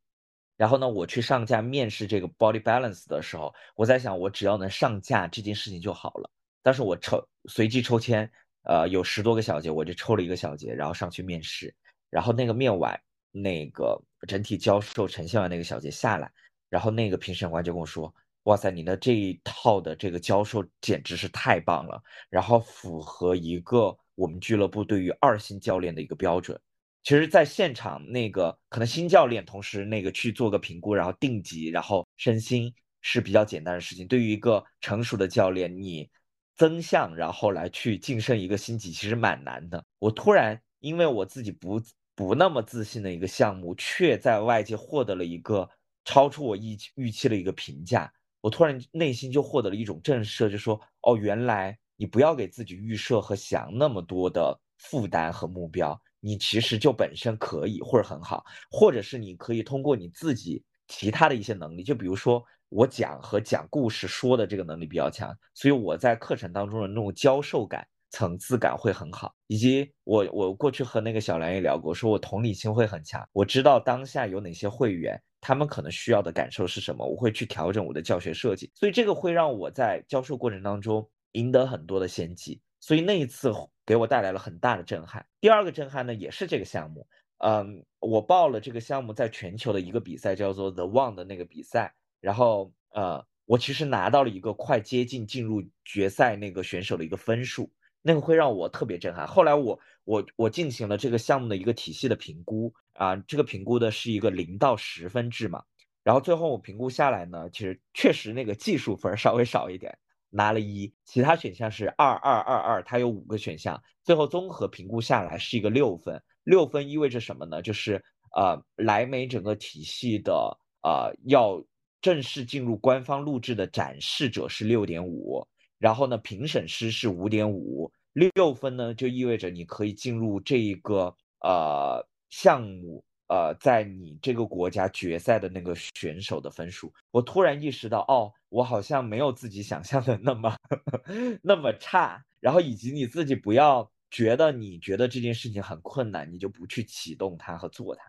然后呢，我去上架面试这个 Body Balance 的时候，我在想，我只要能上架这件事情就好了。但是我抽随机抽签，呃，有十多个小节，我就抽了一个小节，然后上去面试。然后那个面完，那个整体教授呈现完那个小节下来，然后那个评审官就跟我说。哇塞，你的这一套的这个教授简直是太棒了，然后符合一个我们俱乐部对于二星教练的一个标准。其实，在现场那个可能新教练同时那个去做个评估，然后定级，然后升薪是比较简单的事情。对于一个成熟的教练，你增项然后来去晋升一个星级，其实蛮难的。我突然因为我自己不不那么自信的一个项目，却在外界获得了一个超出我预预期的一个评价。我突然内心就获得了一种震慑，就说哦，原来你不要给自己预设和想那么多的负担和目标，你其实就本身可以或者很好，或者是你可以通过你自己其他的一些能力，就比如说我讲和讲故事说的这个能力比较强，所以我在课程当中的那种教授感、层次感会很好，以及我我过去和那个小兰也聊过，说我同理心会很强，我知道当下有哪些会员。他们可能需要的感受是什么？我会去调整我的教学设计，所以这个会让我在教授过程当中赢得很多的先机，所以那一次给我带来了很大的震撼。第二个震撼呢，也是这个项目，嗯，我报了这个项目在全球的一个比赛，叫做 The One 的那个比赛，然后呃，我其实拿到了一个快接近进入决赛那个选手的一个分数。那个会让我特别震撼。后来我我我进行了这个项目的一个体系的评估啊，这个评估的是一个零到十分制嘛。然后最后我评估下来呢，其实确实那个技术分稍微少一点，拿了一，其他选项是二二二二，它有五个选项，最后综合评估下来是一个六分。六分意味着什么呢？就是呃，莱美整个体系的呃要正式进入官方录制的展示者是六点五。然后呢，评审师是五点五六分呢，就意味着你可以进入这一个呃项目呃，在你这个国家决赛的那个选手的分数。我突然意识到，哦，我好像没有自己想象的那么 那么差。然后以及你自己不要觉得你觉得这件事情很困难，你就不去启动它和做它，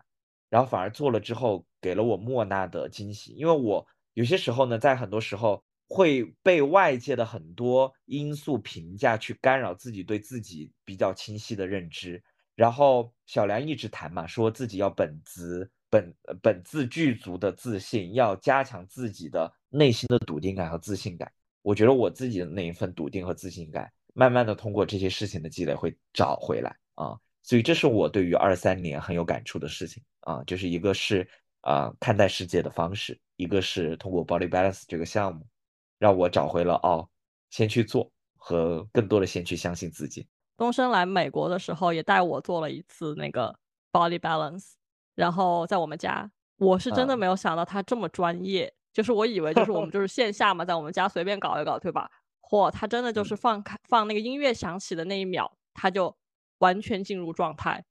然后反而做了之后给了我莫大的惊喜。因为我有些时候呢，在很多时候。会被外界的很多因素评价去干扰自己对自己比较清晰的认知，然后小梁一直谈嘛，说自己要本自本本自具足的自信，要加强自己的内心的笃定感和自信感。我觉得我自己的那一份笃定和自信感，慢慢的通过这些事情的积累会找回来啊，所以这是我对于二三年很有感触的事情啊，就是一个是啊看待世界的方式，一个是通过 Body Balance 这个项目。让我找回了哦，先去做和更多的先去相信自己。东升来美国的时候也带我做了一次那个 body balance，然后在我们家，我是真的啊没有想到他这么专业，就是我以为就是我们就是线下嘛，在我们家随便搞一搞，对吧？嚯，他真的就嗯。是放开放那个音乐响起的那一秒，他就完全进入状态，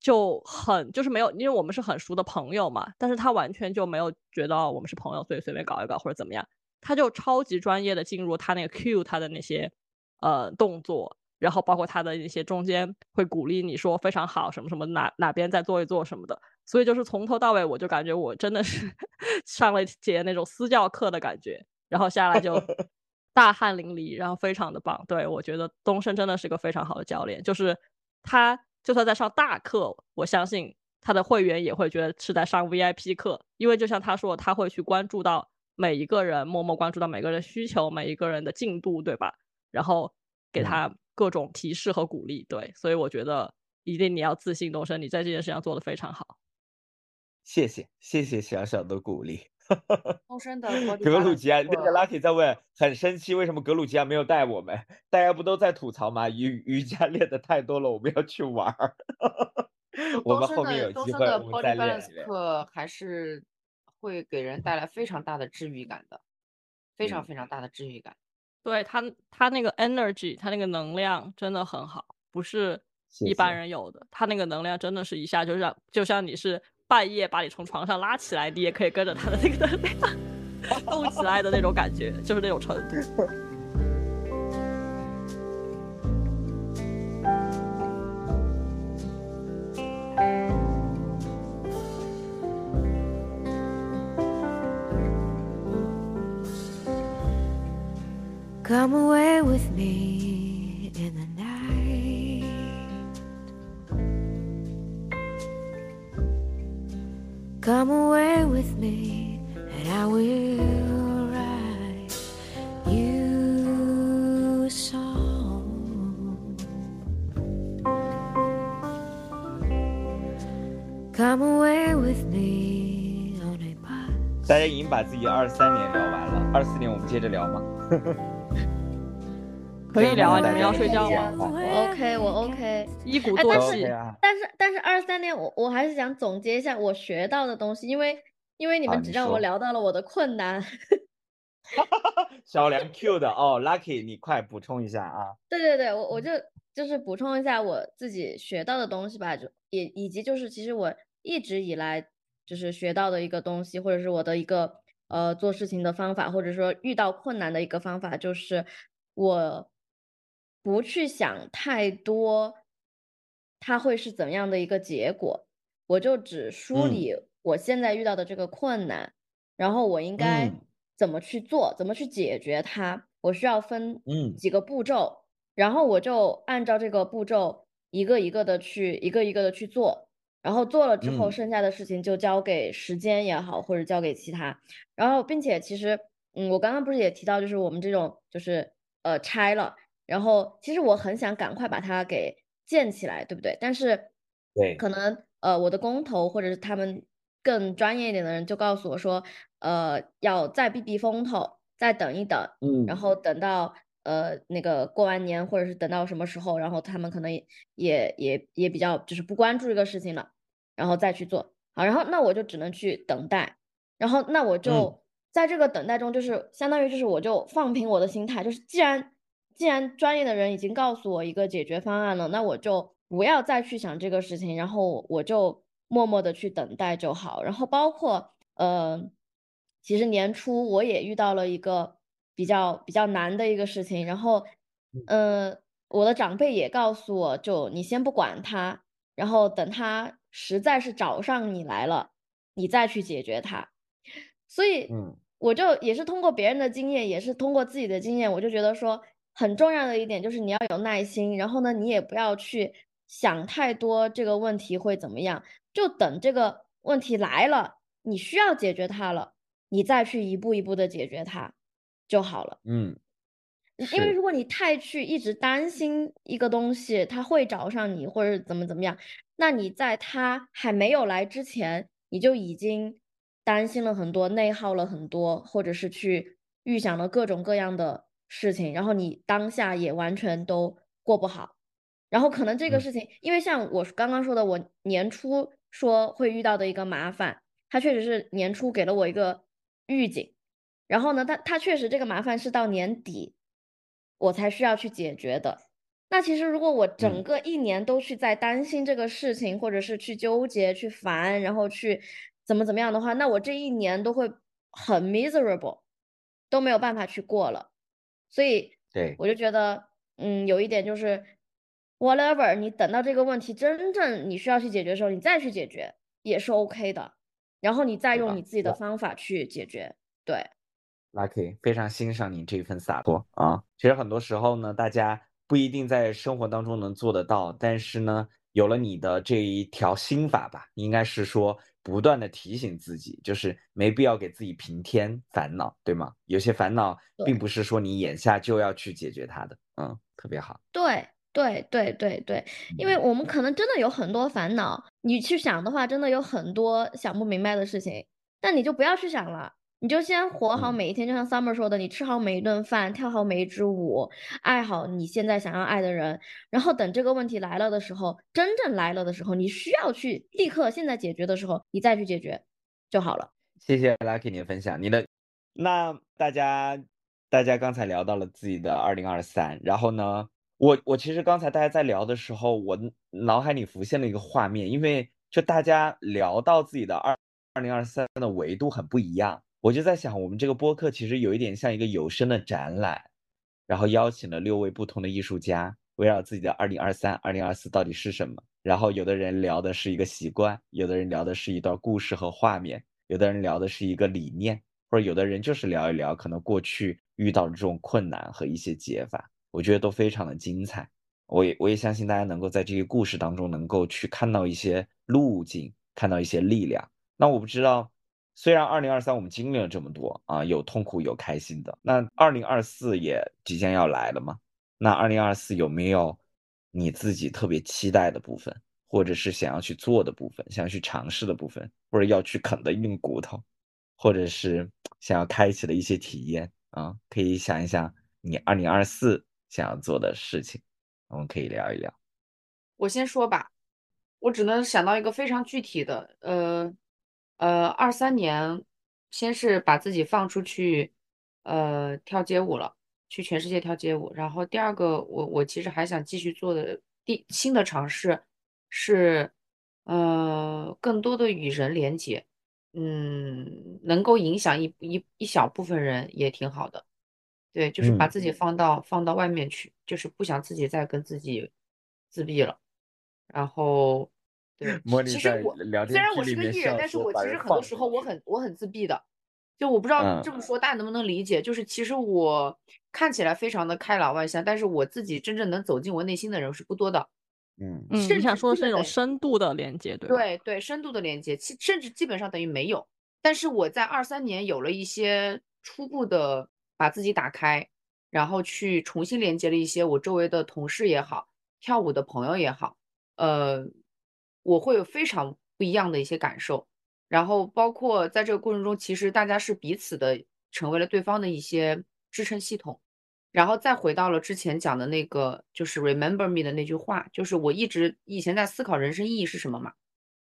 就很就是没有，因为我们是很熟的朋友嘛，但是他完全就没有觉得我们是朋友，所以随便搞一搞或者怎么样，他就超级专业的进入他那个 cue 他的那些呃动作，然后包括他的一些中间会鼓励你说非常好什么什么哪哪边再做一做什么的，所以就是从头到尾我就感觉我真的是 上了一节那种私教课的感觉，然后下来就 大汗淋漓，然后非常的棒。对我觉得东升真的是个非常好的教练，就是他就算在上大课，我相信他的会员也会觉得是在上 VIP 课，因为就像他说，他会去关注到每一个人，默默关注到每个人需求、每一个人的进度，对吧？然后给嗯他各种提示和鼓励。对，所以我觉得一定你要自信，东升，你在这件事上做得非常好。谢谢谢谢小小的鼓励。东升的格鲁吉亚，那个 Lucky 在问，很生气，为什么格鲁吉亚没有带我们？大家不都在吐槽吗？瑜瑜伽练的太多了，我们要去玩儿。我东升们后面的有机会，东升的我们再练 balance 一练。课还是会给人带来非常大的治愈感的，非常嗯非常大的治愈感。对他，他那个 energy，他那个能量真的很好，不是一般人有的。他那个能量真的是一下就让，就像你是半夜把你从床上拉起来，你也可以跟着他的那个能量 动起来的那种感觉，就是那种程度。Come away with me in the night. Come away with me, and I will write you a song. Come away with me on a bus. 大家已经把自己二三年聊完了，二四年我们接着聊吗？ 可以聊啊，你们要睡觉吗？我 OK，我 OK。一鼓哎，作但气但是但是二三年我我还是想总结一下我学到的东西，因为因为你们只让我聊到了我的困难。小梁 Q 的哦，Lucky，你快补充一下啊。对对对，我我就就是补充一下我自己学到的东西吧，就也以及就是其实我一直以来就是学到的一个东西，或者是我的一个呃做事情的方法，或者说遇到困难的一个方法，就是我不去想太多，它会是怎样的一个结果，我就只梳嗯。理我现在遇到的这个困难，然后我应该嗯。怎么去做，怎么去解决它，我需要分嗯。几个步骤，然后我就按照这个步骤一个一个的去一个一个的去做，然后做了之后，嗯。剩下的事情就交给时间也好，或者交给其他，然后并且其实，嗯，我刚刚不是也提到，就是我们这种就是呃拆了，然后其实我很想赶快把它给建起来，对不对？但是对。可能呃我的工头或者是他们更专业一点的人就告诉我说，呃要再避避风头，再等一等，嗯然嗯。后等到呃那个过完年或者是等到什么时候，然后他们可能也也也也比较就是不关注这个事情了，然后再去做。好，然后那我就只能去等待，然后那我嗯。就在这个等待中，就是相当于就是我就放平我的心态，就是既然既然专业的人已经告诉我一个解决方案了，那我就不要再去想这个事情，然后我就默默的去等待就好。然后包括呃，其实年初我也遇到了一个比较比较难的一个事情，然后呃，我的长辈也告诉我，就你先不管他，然后等他实在是找上你来了，你再去解决他。所以，嗯我就也是通过别人的经验，也是通过自己的经验，我就觉得说很重要的一点就是你要有耐心，然后呢，你也不要去想太多这个问题会怎么样，就等这个问题来了，你需要解决它了，你再去一步一步的解决它就好了。嗯，因为如果你太去一直担心一个东西，它会找上你，或者怎么怎么样，那你在它还没有来之前，你就已经担心了很多，内耗了很多，或者是去预想了各种各样的事情，然后你当下也完全都过不好。然后可能这个嗯事情，因为像我刚刚说的，我年初说会遇到的一个麻烦，它确实是年初给了我一个预警，然后呢，它它确实这个麻烦是到年底我才需要去解决的。那其实如果我整嗯个一年都去在担心这个事情，或者是去纠结、去烦，然后去怎么怎么样的话，那我这一年都会很 miserable，都没有办法去过了。所以对，我就觉得，嗯，有一点就是，whatever，你等到这个问题真正你需要去解决的时候，你再去解决也是 OK 的。然后你再用你自己的方法去解决。对，Lucky，非常欣赏你这份洒脱啊！其实很多时候呢，大家不一定在生活当中能做得到，但是呢，有了你的这一条心法吧，应该是说不断的提醒自己，就是没必要给自己平添烦恼，对吗？有些烦恼并不是说你眼下就要去解决它的，嗯，特别好。对，对，对，对，对，因为嗯我们可能真的有很多烦恼，你去想的话，真的有很多想不明白的事情，但你就不要去想了，你就先活好嗯。每一天，就像 Summer 说的，你吃好每一顿饭，跳好每一支舞，爱好你现在想要爱的人，然后等这个问题来了的时候，真正来了的时候，你需要去立刻现在解决的时候，你再去解决就好了。谢谢 Lucky 你的分享，你的。那大家大家刚才聊到了自己的二零二三，然后呢，我我其实刚才大家在聊的时候，我脑海里浮现了一个画面，因为就大家聊到自己的二二零二三的维度很不一样，我就在想，我们这个播客其实有一点像一个有声的展览，然后邀请了六位不同的艺术家，围绕自己的二零二三、二零二四到底是什么。然后有的人聊的是一个习惯，有的人聊的是一段故事和画面，有的人聊的是一个理念，或者有的人就是聊一聊可能过去遇到的这种困难和一些解法，我觉得都非常的精彩。我也我也相信大家能够在这些故事当中能够去看到一些路径，看到一些力量。那我不知道，虽然二零二三我们经历了这么多啊，有痛苦有开心的，那二零二四也即将要来了嘛？那二零二四有没有你自己特别期待的部分，或者是想要去做的部分，想要去尝试的部分，或者要去啃的硬骨头，或者是想要开启的一些体验啊？可以想一想你二零二四想要做的事情，我们可以聊一聊。我先说吧，我只能想到一个非常具体的，呃，呃，二三年，先是把自己放出去，呃，跳街舞了，去全世界跳街舞。然后第二个，我我其实还想继续做的第新的尝试是，呃，更多的与人连接，嗯，能够影响一一一小部分人也挺好的。对，就是把嗯自己放到放到外面去，就是不想自己再跟自己自闭了。然后，对，茉莉其实我聊天虽然我是个艺人，但是我其实很多时候我很我很自闭的。就我不知道嗯这么说大家能不能理解，就是其实我看起来非常的开朗外向，但是我自己真正能走进我内心的人是不多的。嗯嗯，甚你想说的是那种深度的连接，对？对对，深度的连接，其甚至基本上等于没有。但是我在二三年有了一些初步的把自己打开，然后去重新连接了一些我周围的同事也好，跳舞的朋友也好，呃，我会有非常不一样的一些感受。然后包括在这个过程中，其实大家是彼此的成为了对方的一些支撑系统。然后再回到了之前讲的那个，就是 “remember me” 的那句话，就是我一直以前在思考人生意义是什么嘛，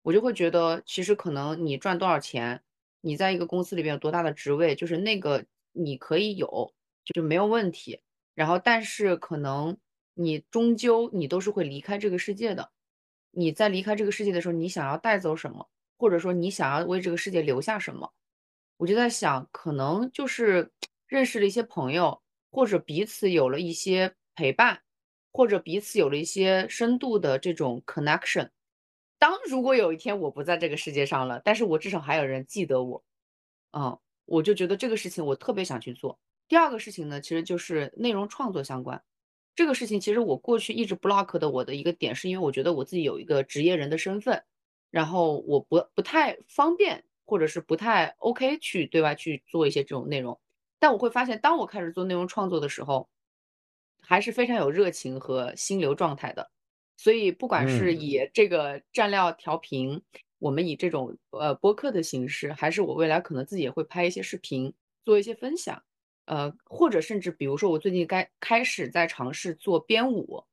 我就会觉得，其实可能你赚多少钱，你在一个公司里边有多大的职位，就是那个你可以有，就没有问题。然后，但是可能你终究你都是会离开这个世界的。你在离开这个世界的时候，你想要带走什么，或者说你想要为这个世界留下什么？我就在想，可能就是 认识了一些朋友，或者彼此有了一些陪伴，或者彼此有了一些深度的这种 connection。当如果有一天我不在这个世界上了，但是我至少还有人记得我，嗯，我就觉得这个事情我特别想去做。第二个事情呢，其实就是内容创作相关。这个事情其实我过去一直 block 的我的一个点，是因为我觉得我自己有一个职业人的身份，然后我不不太方便，或者是不太 OK 去对外去做一些这种内容。但我会发现，当我开始做内容创作的时候，还是非常有热情和心流状态的。所以不管是嗯以这个蘸料调频，我们以这种呃播客的形式，还是我未来可能自己也会拍一些视频，做一些分享，呃，或者甚至比如说我最近该开始在尝试做编舞，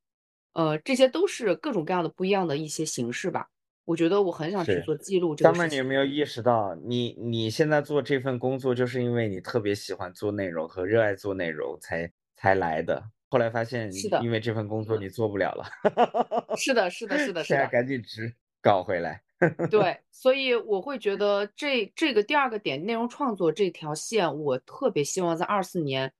呃，这些都是各种各样的不一样的一些形式吧。我觉得我很想去做记录这个事情。你有没有意识到，你你现在做这份工作，就是因为你特别喜欢做内容和热爱做内容才才来的。后来发现，是的因为这份工作你做不了了，是的，是的，是的，是现在的。赶紧直搞回来。对，所以我会觉得这这个第二个点，内容创作这条线，我特别希望在二四年，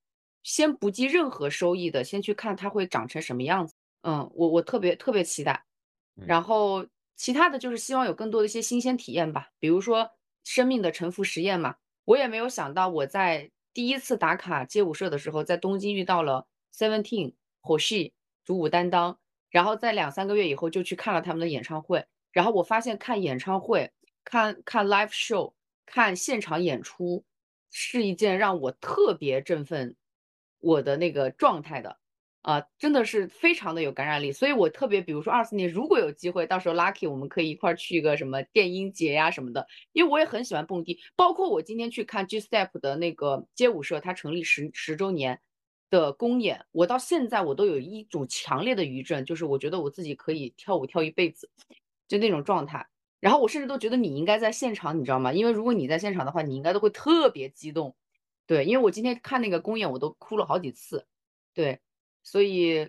先不计任何收益的，先去看它会长成什么样子。嗯，我我特别特别期待。嗯然后其他的就是希望有更多的一些新鲜体验吧，比如说生命的沉浮实验嘛，我也没有想到我在第一次打卡街舞社的时候，在东京遇到了 Seventeen 火系主舞担当，然后在两三个月以后就去看了他们的演唱会，然后我发现看演唱会、看看 live show、看现场演出是一件让我特别振奋我的那个状态的。啊，真的是非常的有感染力，所以我特别，比如说二四年如果有机会，到时候 Lucky 我们可以一块儿去一个什么电音节呀、什么的，因为我也很喜欢蹦迪，包括我今天去看 G Step 的那个街舞社，它成立十十周年的公演，我到现在我都有一种强烈的余震，就是我觉得我自己可以跳舞跳一辈子，就那种状态。然后我甚至都觉得你应该在现场，你知道吗？因为如果你在现场的话，你应该都会特别激动。对，因为我今天看那个公演，我都哭了好几次。对。所以，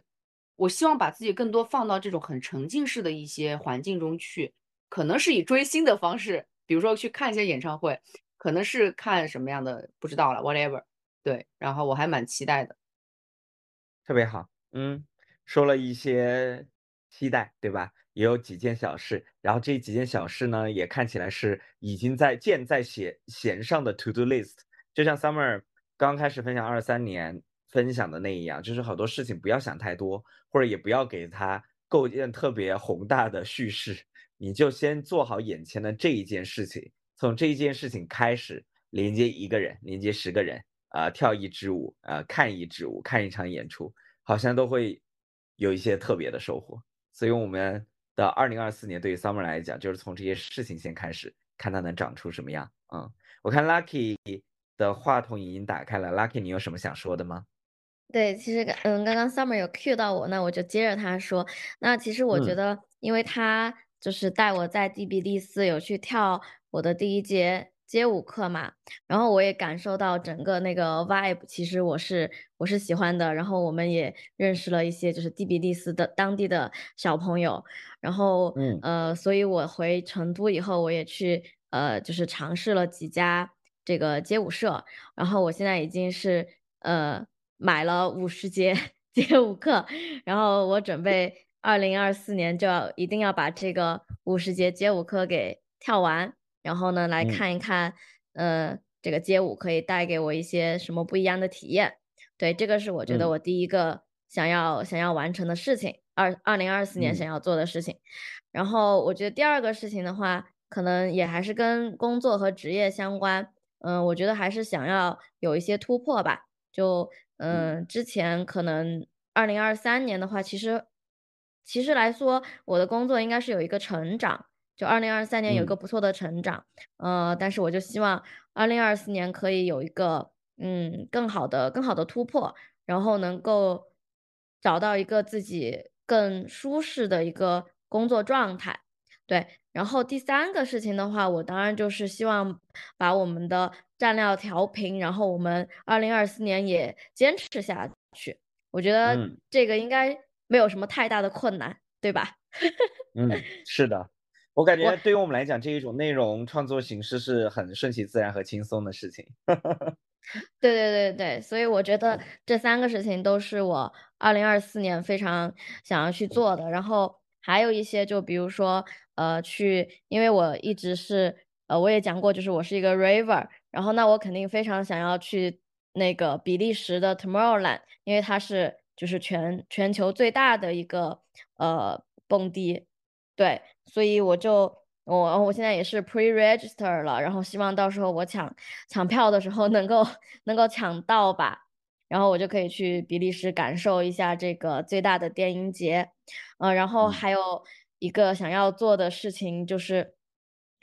我希望把自己更多放到这种很沉浸式的一些环境中去，可能是以追星的方式，比如说去看一些演唱会，可能是看什么样的不知道了，whatever。对，然后我还蛮期待的。特别好，嗯，说了一些期待，对吧？也有几件小事，然后这几件小事呢，也看起来是已经在箭在弦弦上的 to do list。就像 Summer 刚开始分享二三年分享的那一样，就是好多事情不要想太多，或者也不要给它构建特别宏大的叙事，你就先做好眼前的这一件事情，从这一件事情开始连接一个人，连接十个人。啊、跳一支舞，呃，看一支舞，看一场演出，好像都会有一些特别的收获。所以，我们的二零二四年对于 Summer 来讲，就是从这些事情先开始，看它能长出什么样。嗯，我看 Lucky 的话筒已经打开了，Lucky，你有什么想说的吗？对，其实嗯，刚刚 Summer 有 cue 到我，那我就接着他说。那其实我觉嗯得，因为他就是带我在 DBD 四有去跳我的第一节街舞课嘛，然后我也感受到整个那个 vibe，其实我是我是喜欢的。然后我们也认识了一些就是 DB 第四的当地的小朋友，然后嗯呃，所以我回成都以后，我也去呃，就是尝试了几家这个街舞社，然后我现在已经是呃买了五十节 街舞课，然后我准备二零二四年就要一定要把这个五十节街舞课给跳完，然后呢来嗯看一看，呃，这个街舞可以带给我一些什么不一样的体验。对，这个是我觉得嗯我第一个想要想要完成的事情，二二零二四年嗯想要做的事情。然后我觉得第二个事情的话，可能也还是跟工作和职业相关。嗯，我觉得还是想要有一些突破吧。就嗯，之前可能二零二三年的话，其实其实来说，我的工作应该是有一个成长，就二零二三年有一个嗯不错的成长。呃，但是我就希望二零二四年可以有一个嗯更好的更好的突破，然后能够找到一个自己更舒适的一个工作状态。对，然后第三个事情的话，我当然就是希望把我们的战料调平，然后我们二零二四年也坚持下去。我觉得嗯这个应该没有什么太大的困难，对吧？嗯，是的，我感觉对于我们来讲，这一种内容创作形式是很顺其自然和轻松的事情。对对对对，所以我觉得这三个事情都是我二零二四年非常想要去做的。然后还有一些，就比如说，呃，去，因为我一直是，呃，我也讲过，就是我是一个 raver，然后那我肯定非常想要去那个比利时的 Tomorrowland，因为它是就是全全球最大的一个呃蹦迪，对，所以我就我我现在也是 pre-register 了，然后希望到时候我抢抢票的时候能够能够抢到吧，然后我就可以去比利时感受一下这个最大的电音节，呃，然后嗯。还有一个想要做的事情就是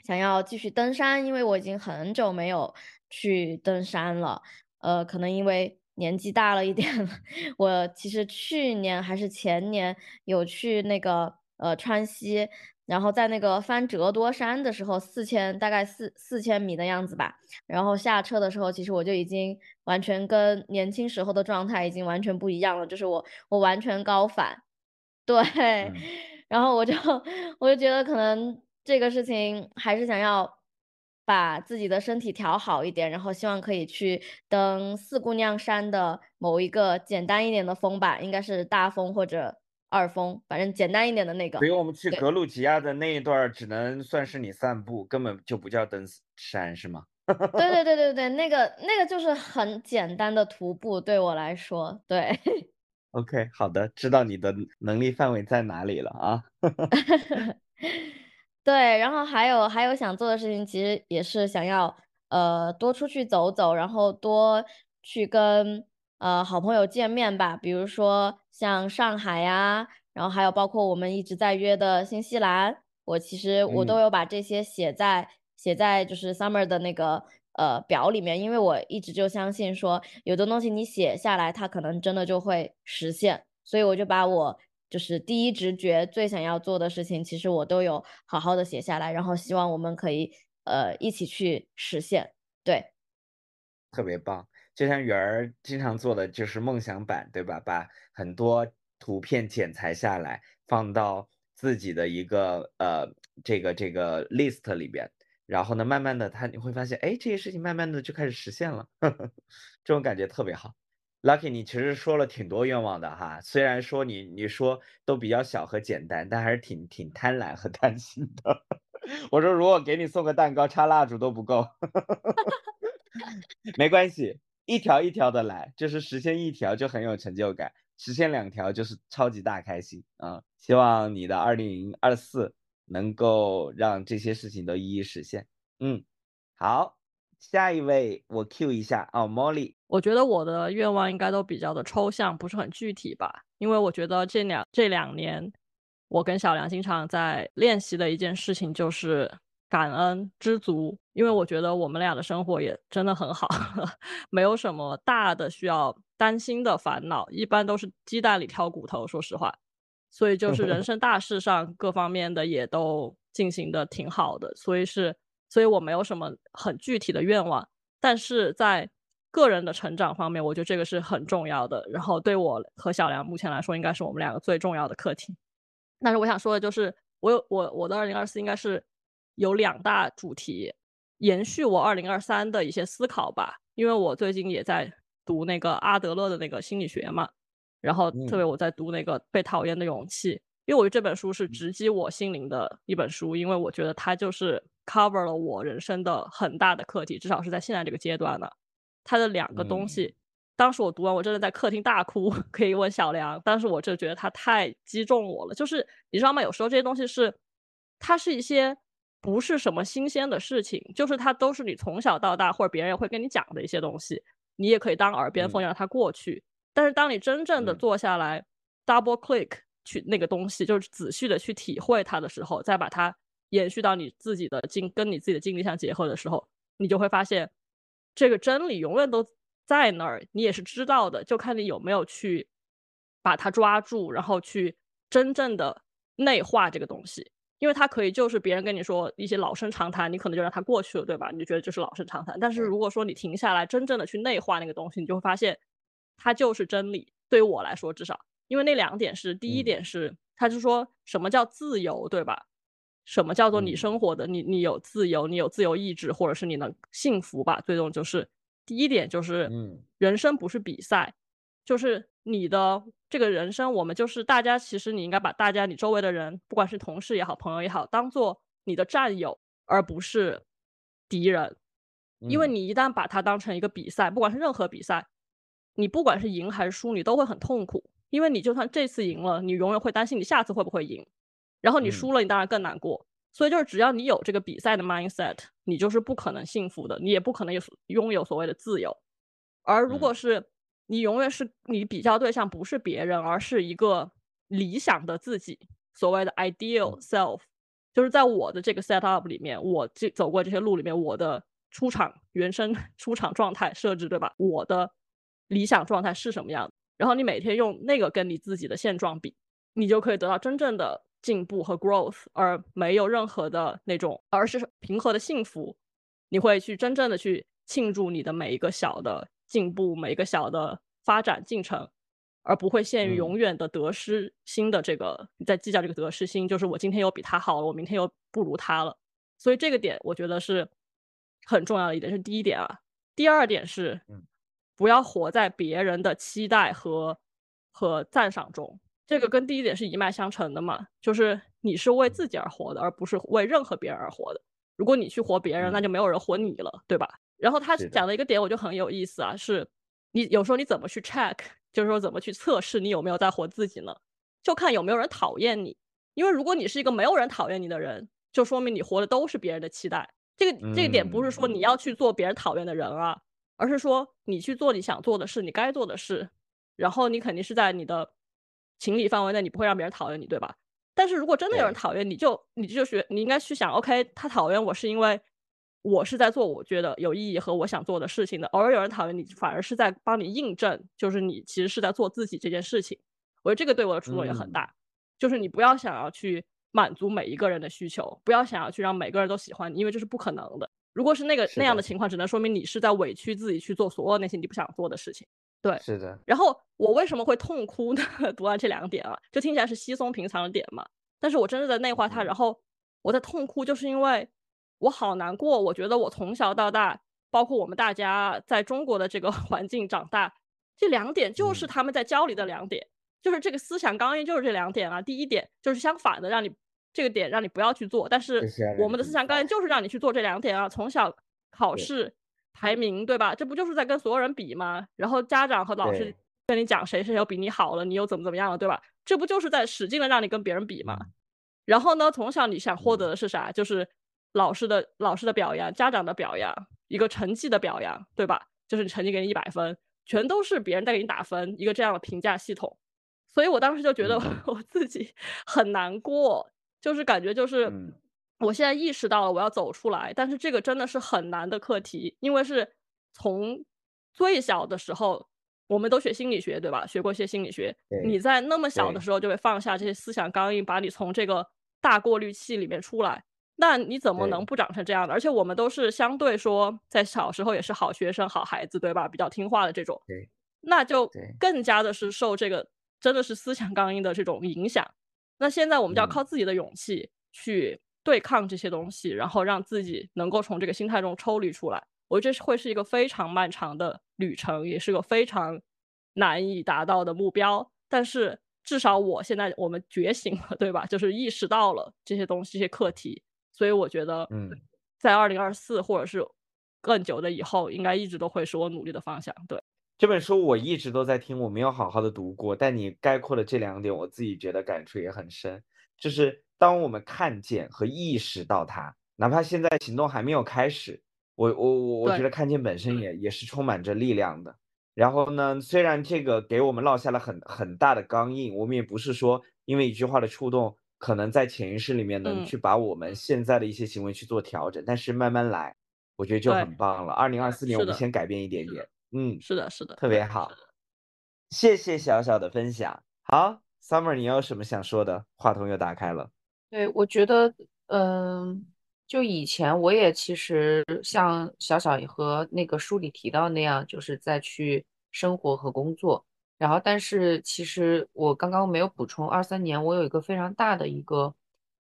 想要继续登山，因为我已经很久没有去登山了，呃，可能因为年纪大了一点了。我其实去年还是前年有去那个呃川西，然后在那个翻折多山的时候，四千大概四四千米的样子吧。然后下车的时候，其实我就已经完全跟年轻时候的状态已经完全不一样了，就是我我完全高反，对。嗯然后我就我就觉得可能这个事情还是想要把自己的身体调好一点，然后希望可以去登四姑娘山的某一个简单一点的峰吧，应该是大峰或者二峰，反正简单一点的那个。所以我们去格鲁吉亚的那一段只能算是你散步，根本就不叫登山，是吗？对对对对对，那个那个就是很简单的徒步，对我来说，对。OK，好的，知道你的能力范围在哪里了啊。对，然后还有还有想做的事情，其实也是想要呃多出去走走，然后多去跟呃好朋友见面吧，比如说像上海呀，然后还有包括我们一直在约的新西兰，我其实我都嗯有把这些写在写在就是 Summer 的那个呃表里面，因为我一直就相信说，有的东西你写下来，它可能真的就会实现，所以我就把我就是第一直觉最想要做的事情，其实我都有好好的写下来，然后希望我们可以呃一起去实现。对，特别棒，就像圆儿经常做的就是梦想版，对吧？把很多图片剪裁下来，放到自己的一个呃这个这个 list 里边，然后呢，慢慢的他你会发现，哎，这些事情慢慢的就开始实现了，这种感觉特别好。Lucky，你其实说了挺多愿望的哈，虽然说你你说都比较小和简单，但还是挺挺贪婪和贪心的。我说如果给你送个蛋糕插蜡烛都不够。没关系，一条一条的来，就是实现一条就很有成就感，实现两条就是超级大开心啊！希望你的二零二四能够让这些事情都一一实现。嗯，好，下一位我 Q 一下哦，Molly，我觉得我的愿望应该都比较的抽象，不是很具体吧。因为我觉得这两这两年，我跟小梁经常在练习的一件事情就是感恩、知足。因为我觉得我们俩的生活也真的很好，没有什么大的需要担心的烦恼，一般都是鸡蛋里挑骨头。说实话，所以就是人 生大事上各方面的也都进行的挺好的，所以是，所以我没有什么很具体的愿望，但是在个人的成长方面，我觉得这个是很重要的。然后对我和小梁目前来说，应该是我们两个最重要的课题。但是我想说的就是，我有我我的二零二四应该是有两大主题，延续我二零二三的一些思考吧。因为我最近也在读那个阿德勒的那个心理学嘛，然后特别我在读那个《被讨厌的勇气》，因为我觉得这本书是直击我心灵的一本书，因为我觉得它就是 cover 了我人生的很大的课题，至少是在现在这个阶段呢。它的两个东西，当时我读完，我真的在客厅大哭，可以问小梁。当时我就觉得它太击中我了，就是你知道吗？有时候这些东西是，它是一些不是什么新鲜的事情，就是它都是你从小到大或者别人会跟你讲的一些东西，你也可以当耳边风让它过去。但是当你真正的坐下来、double click 去那个东西，就是仔细的去体会它的时候，再把它延续到你自己的经跟你自己的经历相结合的时候，你就会发现。这个真理永远都在那儿，你也是知道的，就看你有没有去把它抓住，然后去真正的内化这个东西。因为他可以就是别人跟你说一些老生常谈，你可能就让它过去了，对吧？你就觉得这是老生常谈。但是如果说你停下来，真正的去内化那个东西，你就会发现它就是真理。对于我来说，至少因为那两点是：第一点是，他就说什么叫自由，对吧？什么叫做你生活的你你有自由，你有自由意志，或者是你能幸福吧？最终就是第一点就是，人生不是比赛，就是你的这个人生，我们就是大家，其实你应该把大家你周围的人，不管是同事也好，朋友也好，当做你的战友，而不是敌人。因为你一旦把它当成一个比赛，不管是任何比赛，你不管是赢还是输，你都会很痛苦，因为你就算这次赢了，你永远会担心你下次会不会赢。然后你输了，你当然更难过。嗯、所以就是只要你有这个比赛的 mindset，你就是不可能幸福的，你也不可能有拥有所谓的自由。而如果是你永远是你比较对象不是别人，而是一个理想的自己，所谓的 ideal self，就是在我的这个 set up 里面，我这走过这些路里面，我的出场原生出场状态设置，对吧？我的理想状态是什么样，然后你每天用那个跟你自己的现状比，你就可以得到真正的进步和 growth，而没有任何的那种，而是平和的幸福。你会去真正的去庆祝你的每一个小的进步，每一个小的发展进程，而不会限于永远的得失心的这个你在计较这个得失心，就是我今天又比他好了，我明天又不如他了。所以这个点我觉得是很重要的一点，是第一点啊。第二点是，不要活在别人的期待和和赞赏中。这个跟第一点是一脉相承的嘛，就是你是为自己而活的，而不是为任何别人而活的。如果你去活别人，那就没有人活你了，对吧？然后他讲的一个点我就很有意思啊，是你有时候你怎么去 check，就是说怎么去测试你有没有在活自己呢？就看有没有人讨厌你，因为如果你是一个没有人讨厌你的人，就说明你活的都是别人的期待。这个这个点不是说你要去做别人讨厌的人啊，而是说你去做你想做的事，你该做的事，然后你肯定是在你的情理范围内，你不会让别人讨厌你，对吧？但是如果真的有人讨厌你，就你就学，你应该去想，OK，他讨厌我是因为我是在做我觉得有意义和我想做的事情的。偶尔有人讨厌你，反而是在帮你印证，就是你其实是在做自己这件事情。我觉得这个对我的触动也很大，就是你不要想要去满足每一个人的需求，不要想要去让每个人都喜欢你，因为这是不可能的。如果是那个那样的情况，只能说明你是在委屈自己去做所有那些你不想做的事情。对，是的。然后我为什么会痛哭呢？读完这两点啊，就听起来是稀松平常的点嘛。但是我真的在内化它，然后我在痛哭，就是因为我好难过。我觉得我从小到大，包括我们大家在中国的这个 环境长大，这两点就是他们在教你的两点，就是这个思想刚硬就是这两点啊。第一点就是相反的，让你这个点让你不要去做。但是我们的思想刚硬就是让你去做这两点啊。从小考试。排名对吧？这不就是在跟所有人比吗？然后家长和老师跟你讲谁谁又比你好了，你又怎么怎么样了，对吧？这不就是在使劲的让你跟别人比吗？然后呢，从小你想获得的是啥？就是老师的老师的表扬，家长的表扬，一个成绩的表扬，对吧？就是你成绩给你一百分，全都是别人在给你打分，一个这样的评价系统。所以我当时就觉得 我自己 很难过，就是感觉就是。我现在意识到了，我要走出来，但是这个真的是很难的课题，因为是从最小的时候，我们都学心理学，对吧？学过一些心理学，你在那么小的时候就会放下这些思想刚硬，把你从这个大过滤器里面出来，那你怎么能不长成这样的？而且我们都是相对说在小时候也是好学生、好孩子，对吧？比较听话的这种，那就更加的是受这个真的是思想刚硬 的这种影响。那现在我们就要靠自己的勇气去。对抗这些东西，然后让自己能够从这个心态中抽离出来，我觉得这会是一个非常漫长的旅程，也是个非常难以达到的目标。但是至少我现在我们觉醒了，对吧？就是意识到了这些东西、这些课题，所以我觉得，嗯，在二零二四或者是更久的以后，应该一直都会是我努力的方向。对这本书，我一直都在听，我没有好好的读过，但你概括的这两点，我自己觉得感触也很深，就是。当我们看见和意识到它，哪怕现在行动还没有开始，我我我我觉得看见本身也也是充满着力量的。然后呢，虽然这个给我们落下了很很大的钢印，我们也不是说因为一句话的触动，可能在潜意识里面能去把我们现在的一些行为去做调整。但是慢慢来，我觉得就很棒了。二零二四年我们先改变一点点，嗯，是的，是的，特别好。谢谢小小的分享。好，Summer，你有什么想说的？话筒又打开了。对，我觉得，嗯，就以前我也其实像小小和那个书里提到那样，就是在去生活和工作。然后，但是其实我刚刚没有补充，二三年我有一个非常大的一个，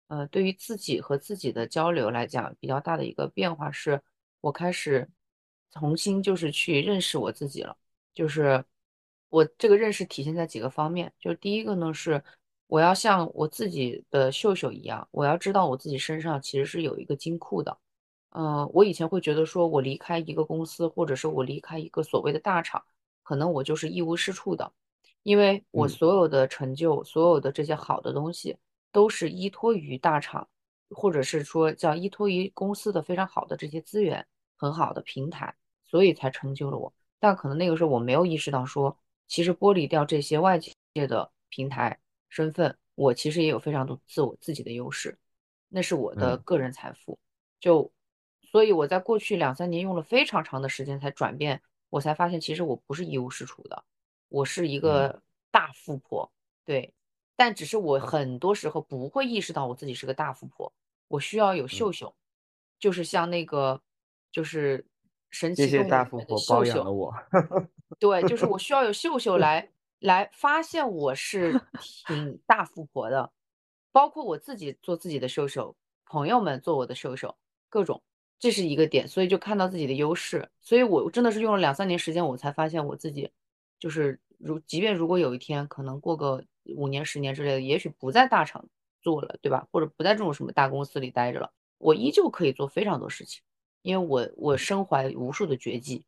呃，对于自己和自己的交流来讲，比较大的一个变化是，我开始重新就是去认识我自己了。就是我这个认识体现在几个方面，就第一个呢是。我要像我自己的秀秀一样，我要知道我自己身上其实是有一个金库的。嗯，我以前会觉得说，我离开一个公司，或者是我离开一个所谓的大厂，可能我就是一无是处的，因为我所有的成就，所有的这些好的东西，都是依托于大厂，或者是说叫依托于公司的非常好的这些资源，很好的平台，所以才成就了我。但可能那个时候我没有意识到说，其实剥离掉这些外界的平台。身份，我其实也有非常多自我自己的优势，那是我的个人财富。就，所以我在过去两三年用了非常长的时间才转变我才发现其实我不是一无是处的，我是一嗯。个大富婆，对，但只是我很多时候不会意识到我自己是个大富婆，我需要有嗯。秀秀，就是像那个就是神奇的大富婆包养了我。对，就是我需要有秀秀来来发现我是挺 大富婆的，包括我自己做自己的秀秀，朋友们做我的秀秀，各种，这是一个点，所以就看到自己的优势，所以我真的是用了两三年时间，我才发现我自己就是如，即便如果有一天可能过个五年、十年之类的，也许不在大厂做了，对吧？或者不在这种什么大公司里待着了，我依旧可以做非常多事情，因为我我身怀无数的绝技。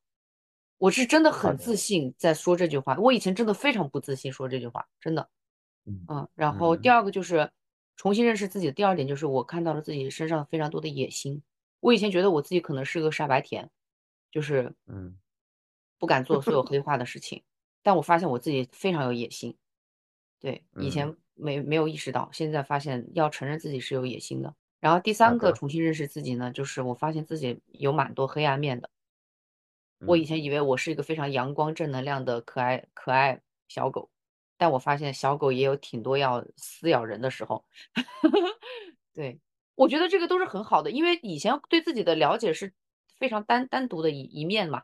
我是真的很自信在说这句话，我以前真的非常不自信说这句话，真的。嗯嗯，然后第嗯二个就是重新认识自己的第二点就是我看到了自己身上非常多的野心。我以前觉得我自己可能是个傻白甜，就是嗯不敢做所有黑化的事情，但我发现我自己非常有野心。对，以嗯前没没有意识到，现在发现要承认自己是有野心的。然后第三个重新认识自己呢，就是我发现自己有蛮多黑暗面的。我以嗯前以为我是一个非常阳光正能量的可爱可爱小狗，但我发现小狗也有挺多要撕咬人的时候。对，我觉得这个都是很好的，因为以前对自己的了解是非常单单独的一一面嘛，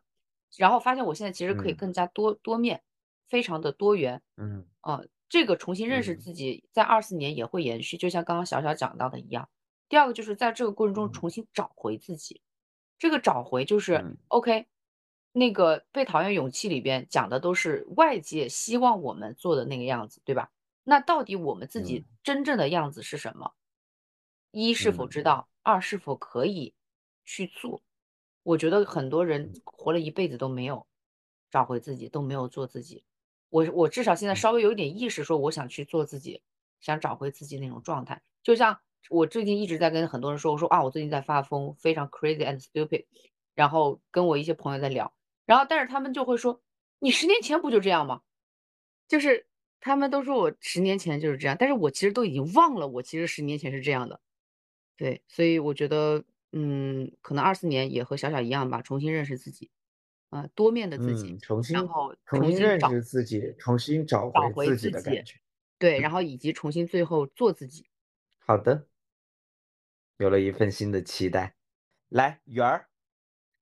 然后发现我现在其实可以嗯更加多多面，非常的多元。嗯啊，这个重新认识嗯自己，在二四年也会延续，就像刚刚小小讲到的一样。第二个就是在这个过程中嗯重新找回自己，这个找回就是嗯 OK。那个被讨厌勇气里边讲的都是外界希望我们做的那个样子，对吧？那到底我们自己嗯真正的样子是什么？一是否嗯知道，二是否可以去做？我觉得很多人嗯活了一辈子都没有找回自己，都没有做自己。我我至少现在嗯稍微有一点意识，说我想去做自己，想找回自己那种状态。就像我最近一直在跟很多人说，我说啊，我最近在发疯，非常 crazy and stupid，然后跟我一些朋友在聊，然后但是他们就会说，你十年前不就这样吗？就是他们都说我十年前就是这样，但是我其实都已经忘了，我其实十年前是这样的。对，所以我觉得，嗯，可能二四年也和小小一样吧，重新认识自己，啊、多面的自己，嗯，重然后重新认重新找识自己，重新找找回自己回自己的感觉。对，然后以及重新最后做自己。好的，有了一份新的期待。来，圆儿，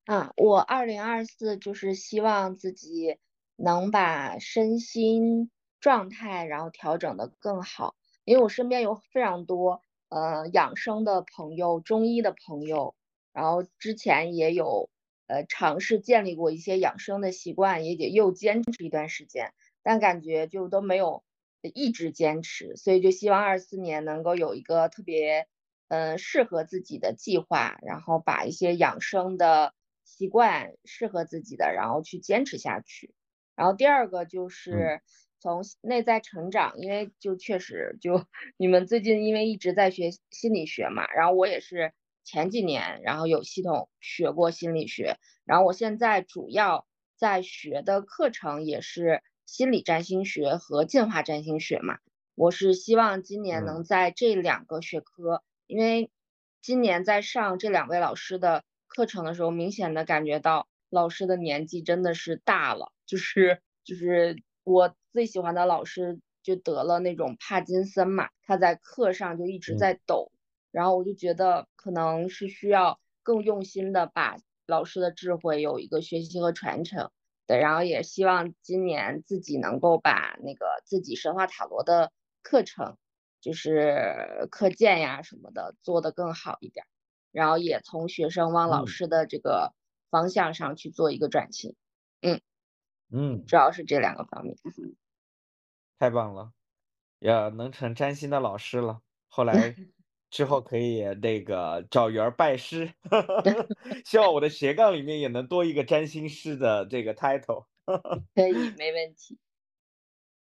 啊，我二零二四就是希望自己能把身心状态然后调整的更好，因为我身边有非常多呃养生的朋友、中医的朋友，然后之前也有呃尝试建立过一些养生的习惯，也也又坚持一段时间，但感觉就都没有一直坚持，所以就希望二四年能够有一个特别。嗯，适合自己的计划，然后把一些养生的习惯适合自己的，然后去坚持下去。然后第二个就嗯是从内在成长，因为就确实就你们最近因为一直在学心理学嘛，然后我也是前几年然后有系统学过心理学，然后我现在主要在学的课程也是心理占星学和进化占星学嘛。我是希望今年嗯能在这两个学科。因为今年在上这两位老师的课程的时候，明显的感觉到老师的年纪真的是大了，就是就是我最喜欢的老师就得了那种帕金森嘛，他在课上就一直嗯在抖，然后我就觉得可能是需要更用心的把老师的智慧有一个学习和传承。对，然后也希望今年自己能够把那个自己神话塔罗的课程。就是课件呀什么的做得更好一点，然后也从学生往老嗯师的这个方向上去做一个转型，嗯嗯，主要是这两个方面。太棒了，也能成占星的老师了。后来 之后可以那个找圆儿拜师，希望我的斜杠里面也能多一个占星师的这个 title。可以，没问题。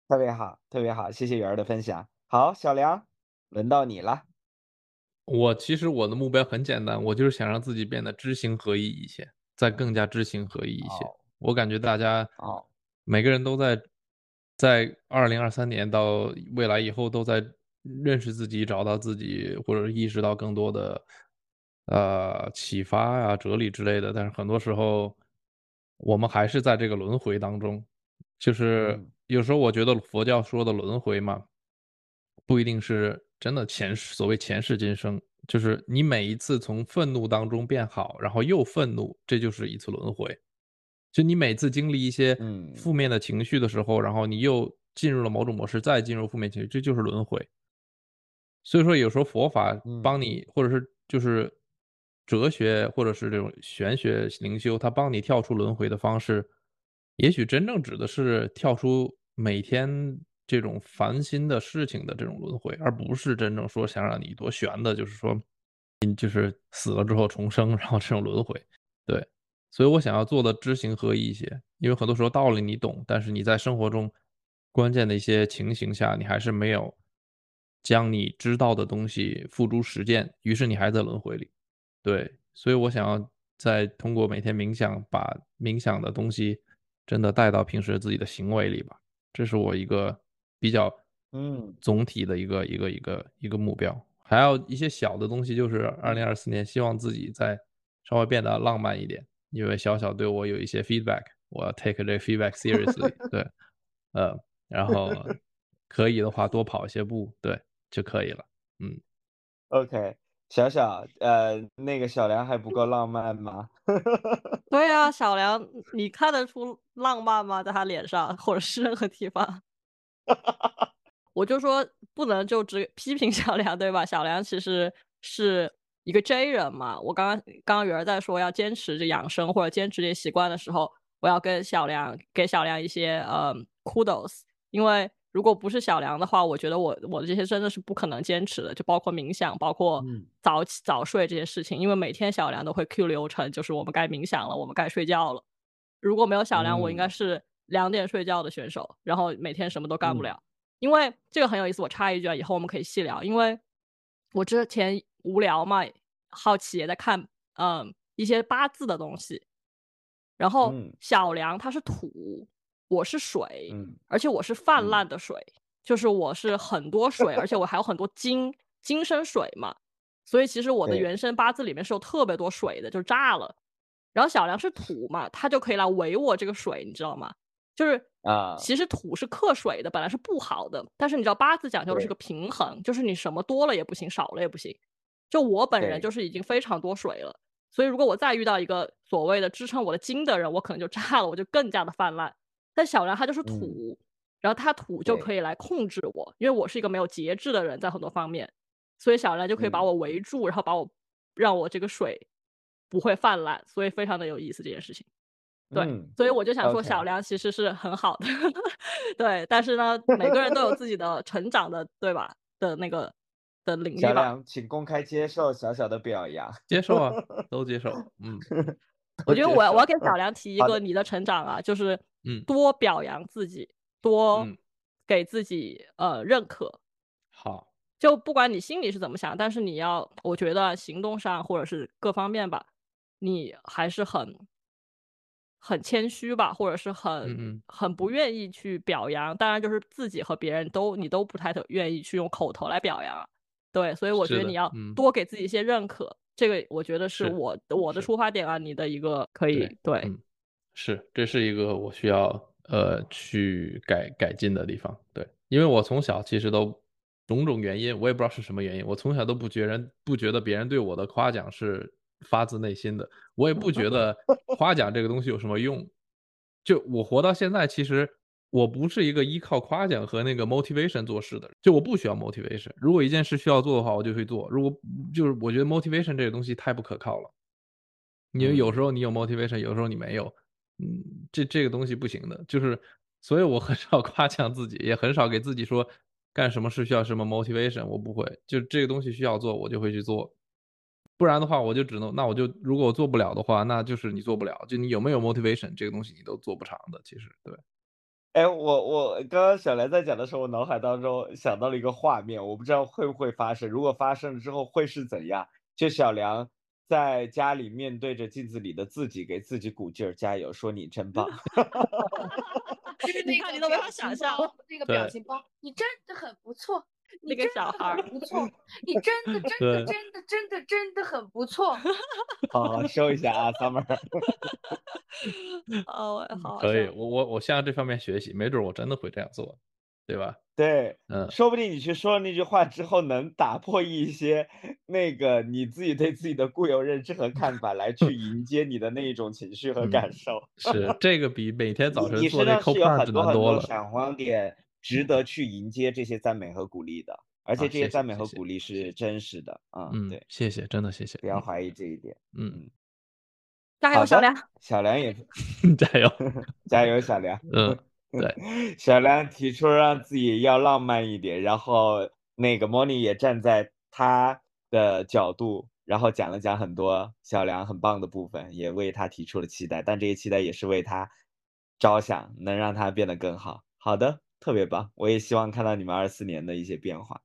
特别好，特别好，谢谢圆儿的分享。好，小梁，轮到你了。我其实我的目标很简单，我就是想让自己变得知行合一一些，再更加知行合一一些。哦我感觉大家哦每个人都在在二零二三年到未来以后都在认识自己、找到自己，或者意识到更多的呃启发啊、哲理之类的。但是很多时候我们还是在这个轮回当中。就是嗯有时候我觉得佛教说的轮回嘛，不一定是真的前世所谓前世今生，就是你每一次从愤怒当中变好，然后又愤怒，这就是一次轮回。就你每次经历一些嗯负面的情绪的时候，然后你又进入了某种模式，再进入负面情绪，这就是轮回。所以说，有时候佛法嗯帮你，或者是就是哲学，或者是这种玄学灵修，它帮你跳出轮回的方式，也许真正指的是跳出每天这种烦心的事情的这种轮回，而不是真正说想让你多悬的，就是说，你就是死了之后重生，然后这种轮回。对，所以我想要做的知行合一一些，因为很多时候道理你懂，但是你在生活中关键的一些情形下，你还是没有将你知道的东西付诸实践，于是你还在轮回里。对，所以我想要再通过每天冥想，把冥想的东西真的带到平时自己的行为里吧，这是我一个比较嗯总体的一个一个一个一个目标。还有一些小的东西，就是二零二四年希望自己再稍微变得浪漫一点，因为小小对我有一些 feedback，我要 take 这 feedback seriously，对，呃，然后可以的话多跑一些步，对就可以了。嗯，，OK，小小，呃，那个小梁还不够浪漫吗？对啊，小梁，你看得出浪漫吗？在他脸上，或者是任何地方？我就说不能就只批评小梁，对吧？小梁其实是一个 J 人嘛。我刚刚刚刚有人在说要坚持这养生或者坚持这些习惯的时候，我要跟小梁给小梁一些呃 kudos，因为如果不是小梁的话，我觉得我我的这些真的是不可能坚持的，就包括冥想，包括嗯早起早睡这些事情，因为每天小梁都会 Q 流程，就是我们该冥想了，我们该睡觉了。如果没有小梁，我应该嗯是两点睡觉的选手，然后每天什么都干不嗯了。因为这个很有意思，我插一句啊，以后我们可以细聊。因为我之前无聊嘛，好奇也在看，嗯，一些八字的东西。然后嗯小梁他是土，我是水，嗯而且我是泛嗯滥的水，就是我是很多水，而且我还有很多金金生水嘛，所以其实我的原生八字里面是有特别多水的，就炸了。然后小梁是土嘛，他就可以来围我这个水，你知道吗？就是啊其实土是克水的，本来是不好的，但是你知道八字讲究的是个平衡，就是你什么多了也不行，少了也不行。就我本人就是已经非常多水了，所以如果我再遇到一个所谓的支撑我的金的人，我可能就炸了，我就更加的泛滥。但小梁他就是嗯土，然后他土就可以来控制我，因为我是一个没有节制的人，在很多方面，所以小梁就可以把嗯我围住，然后把我让我这个水不会泛滥，所以非常的有意思这件事情。对，嗯所以我就想说，小梁其实是很好的，对，但是呢，每个人都有自己的成长的，对吧？的那个的领域吧。小梁，请公开接受小小的表扬。接受啊，都接受。嗯，我觉得我要我要给小梁提一个你的成长啊，就是嗯多表扬自己，多嗯给自己呃认可。好，就不管你心里是怎么想，但是你要，我觉得行动上或者是各方面吧，你还是很很谦虚吧，或者是很、很不愿意去表扬。当然，就是自己和别人都你都不太愿意去用口头来表扬。对，所以我觉得你要嗯多给自己一些认可，这个我觉得是是我我的出发点啊，你的一个可以对嗯，是，这是一个我需要呃去改改进的地方。对，因为我从小其实都种种原因，我也不知道是什么原因，我从小都不觉人不觉得别人对我的夸奖是发自内心的，我也不觉 得夸奖这个东西有什么用。就我活到现在，其实我不是一个依靠夸奖和那个 motivation 做事的人，就我不需要 motivation。如果一件事需要做的话，我就会做。如果就是我觉得 motivation 这个东西太不可靠了。因为有时候你有 motivation，有时候你没有，嗯，这这个东西不行的，就是，所以我很少 夸奖自己，也很少给自己说干什么事需要什么 motivation，我不会，就这个东西需要做，我就会去做，不然的话，我就只能，那我就如果我做不了的话，那就是你做不了，就你有没有 motivation 这个东西你都做不长的，其实对，哎，我我刚刚小梁在讲的时候，我脑海当中想到了一个画面，我不知道会不会发生。如果发生了之后会是怎样？就小梁在家里面对着镜子里的自己，给自己鼓劲儿，加油，说你真棒。就是你那个看你都没法想象包，那个表情包，你真的很不错，那个小孩儿不错，你真的真的真的真的真的很不错。好好收一下啊，Summer。哦，好好可以，我我我向这方面学习，没准我真的会这样做，对吧？对，嗯，说不定你去说了那句话之后，能打破一些那个你自己对自己的固有认知和看法，来去迎接你的那一种情绪和嗯感受。是这个比每天早晨做那身上是有很多很难多了。多闪光点，值得去迎接这些赞美和鼓励的，而且这些赞美和鼓励是真实的。嗯，嗯对，，谢谢，真的谢谢。不要怀疑这一点。嗯，加油小梁，小梁也嗯，加油。加油，小梁。嗯，对，小梁提出让自己要浪漫一点，然后那个 Moni 也站在他的角度，然后讲了讲很多小梁很棒的部分，也为他提出了期待，但这些期待也是为他着想，能让他变得更好。好的，特别棒，我也希望看到你们二四年的一些变化。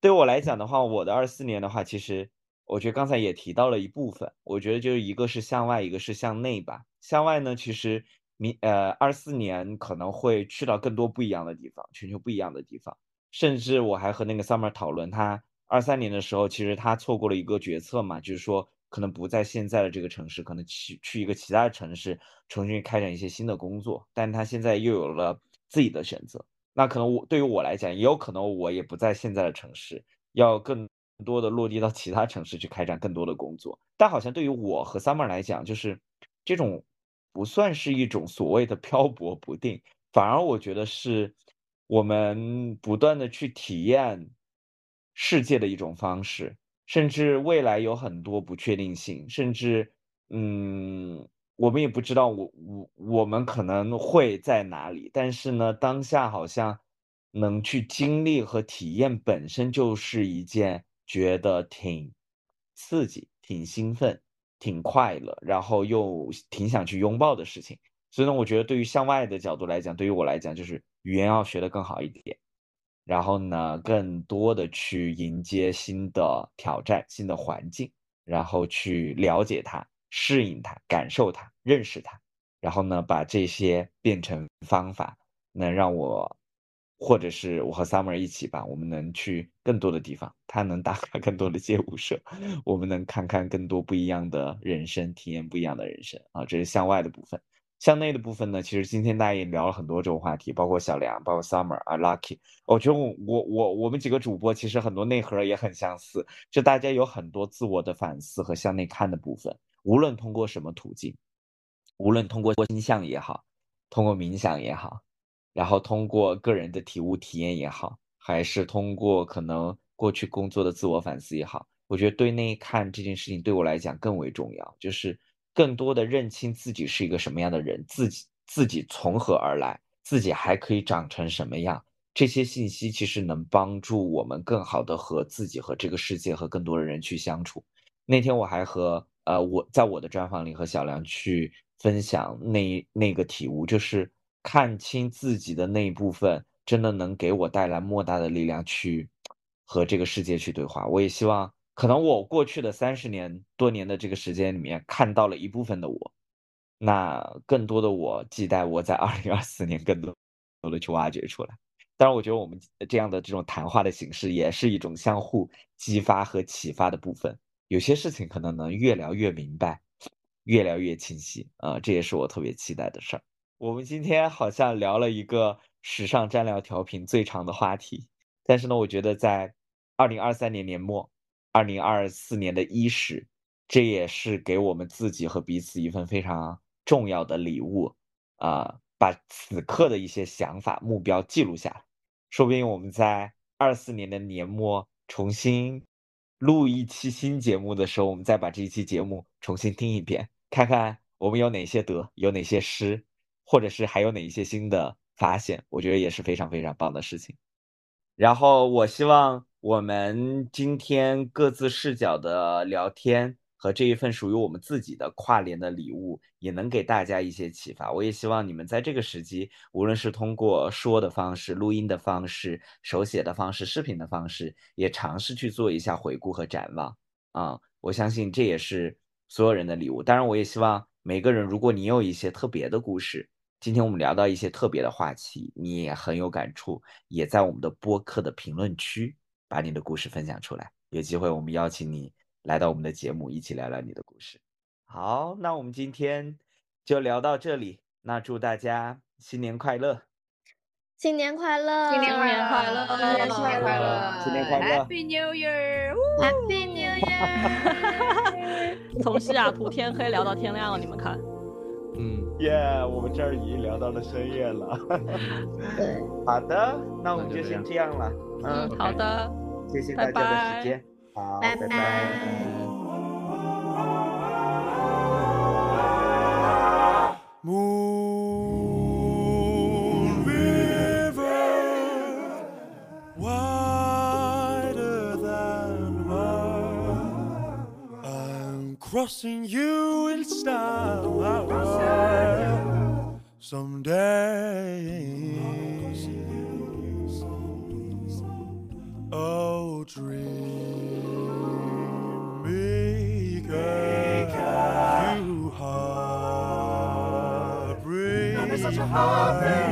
对我来讲的话，我的二四年的话，其实我觉得刚才也提到了一部分，我觉得就是一个是向外，一个是向内吧。向外呢，其实明呃二四年可能会去到更多不一样的地方，全球不一样的地方，甚至我还和那个 Summer 讨论，他二三年的时候，其实他错过了一个决策嘛，就是说可能不在现在的这个城市，可能去去一个其他的城市重新开展一些新的工作，但他现在又有了自己的选择。那可能我对于我来讲，也有可能我也不在现在的城市，要更多的落地到其他城市去开展更多的工作。但好像对于我和 Summer 来讲，就是这种不算是一种所谓的漂泊不定，反而我觉得是我们不断的去体验世界的一种方式，甚至未来有很多不确定性，甚至嗯，我们也不知道我我我们可能会在哪里，但是呢，当下好像能去经历和体验本身就是一件觉得挺刺激、挺兴奋、挺快乐，然后又挺想去拥抱的事情。所以呢，我觉得对于向外的角度来讲，对于我来讲，就是语言要学得更好一点。然后呢，更多的去迎接新的挑战、新的环境，然后去了解它、适应它、感受它、认识它，然后呢，把这些变成方法，能让我，或者是我和 Summer 一起吧，我们能去更多的地方，他能打卡更多的街舞社，我们能看看更多不一样的人生，体验不一样的人生啊，这是向外的部分。向内的部分呢，其实今天大家也聊了很多这种话题，包括小梁，包括 Summer 啊，Lucky。我觉得我我我们几个主播其实很多内核也很相似，就大家有很多自我的反思和向内看的部分，无论通过什么途径，无论通过星象也好，通过冥想也好，然后通过个人的体悟体验也好，还是通过可能过去工作的自我反思也好，我觉得对内看这件事情对我来讲更为重要，就是。更多的认清自己是一个什么样的人，自己自己从何而来，自己还可以长成什么样，这些信息其实能帮助我们更好的和自己和这个世界和更多的人去相处。那天我还和呃我在我的专访里和小梁去分享那那个体悟，就是看清自己的那一部分，真的能给我带来莫大的力量去和这个世界去对话。我也希望。可能我过去的三十年多年的这个时间里面看到了一部分的我，那更多的我期待我在二零二四年更多的去挖掘出来。当然，我觉得我们这样的这种谈话的形式也是一种相互激发和启发的部分。有些事情可能能越聊越明白，越聊越清晰啊、呃，这也是我特别期待的事儿。我们今天好像聊了一个时尚占料调频最长的话题，但是呢，我觉得在二零二三年年末。二零二四年的伊始，这也是给我们自己和彼此一份非常重要的礼物啊、把此刻的一些想法、目标记录下来，说不定我们在二四年的年末重新录一期新节目的时候，我们再把这一期节目重新听一遍，看看我们有哪些得，有哪些失，或者是还有哪一些新的发现，我觉得也是非常非常棒的事情。然后我希望。我们今天各自视角的聊天和这一份属于我们自己的跨年的礼物，也能给大家一些启发。我也希望你们在这个时机，无论是通过说的方式、录音的方式、手写的方式、视频的方式，也尝试去做一下回顾和展望。啊、我相信这也是所有人的礼物。当然，我也希望每个人，如果你有一些特别的故事，今天我们聊到一些特别的话题，你也很有感触，也在我们的播客的评论区。把你的故事分享出来。有机会我们邀请你来到我们的节目，一起聊聊你的故事。好，那我们今天就聊到这里。那祝大家新年快乐！新年快乐！新年快乐新年快乐！新年快乐 Happy New Year！Happy New Year！从西雅图天黑聊到天亮了，你们看。嗯，耶我们这儿已经聊到了深夜了。对，好的，那我们就先这样了。嗯，好的，谢谢大家的时间。好，拜拜拜。 Moon River, wider than mine. I'm crossing you in style someday. Oh, dream happy.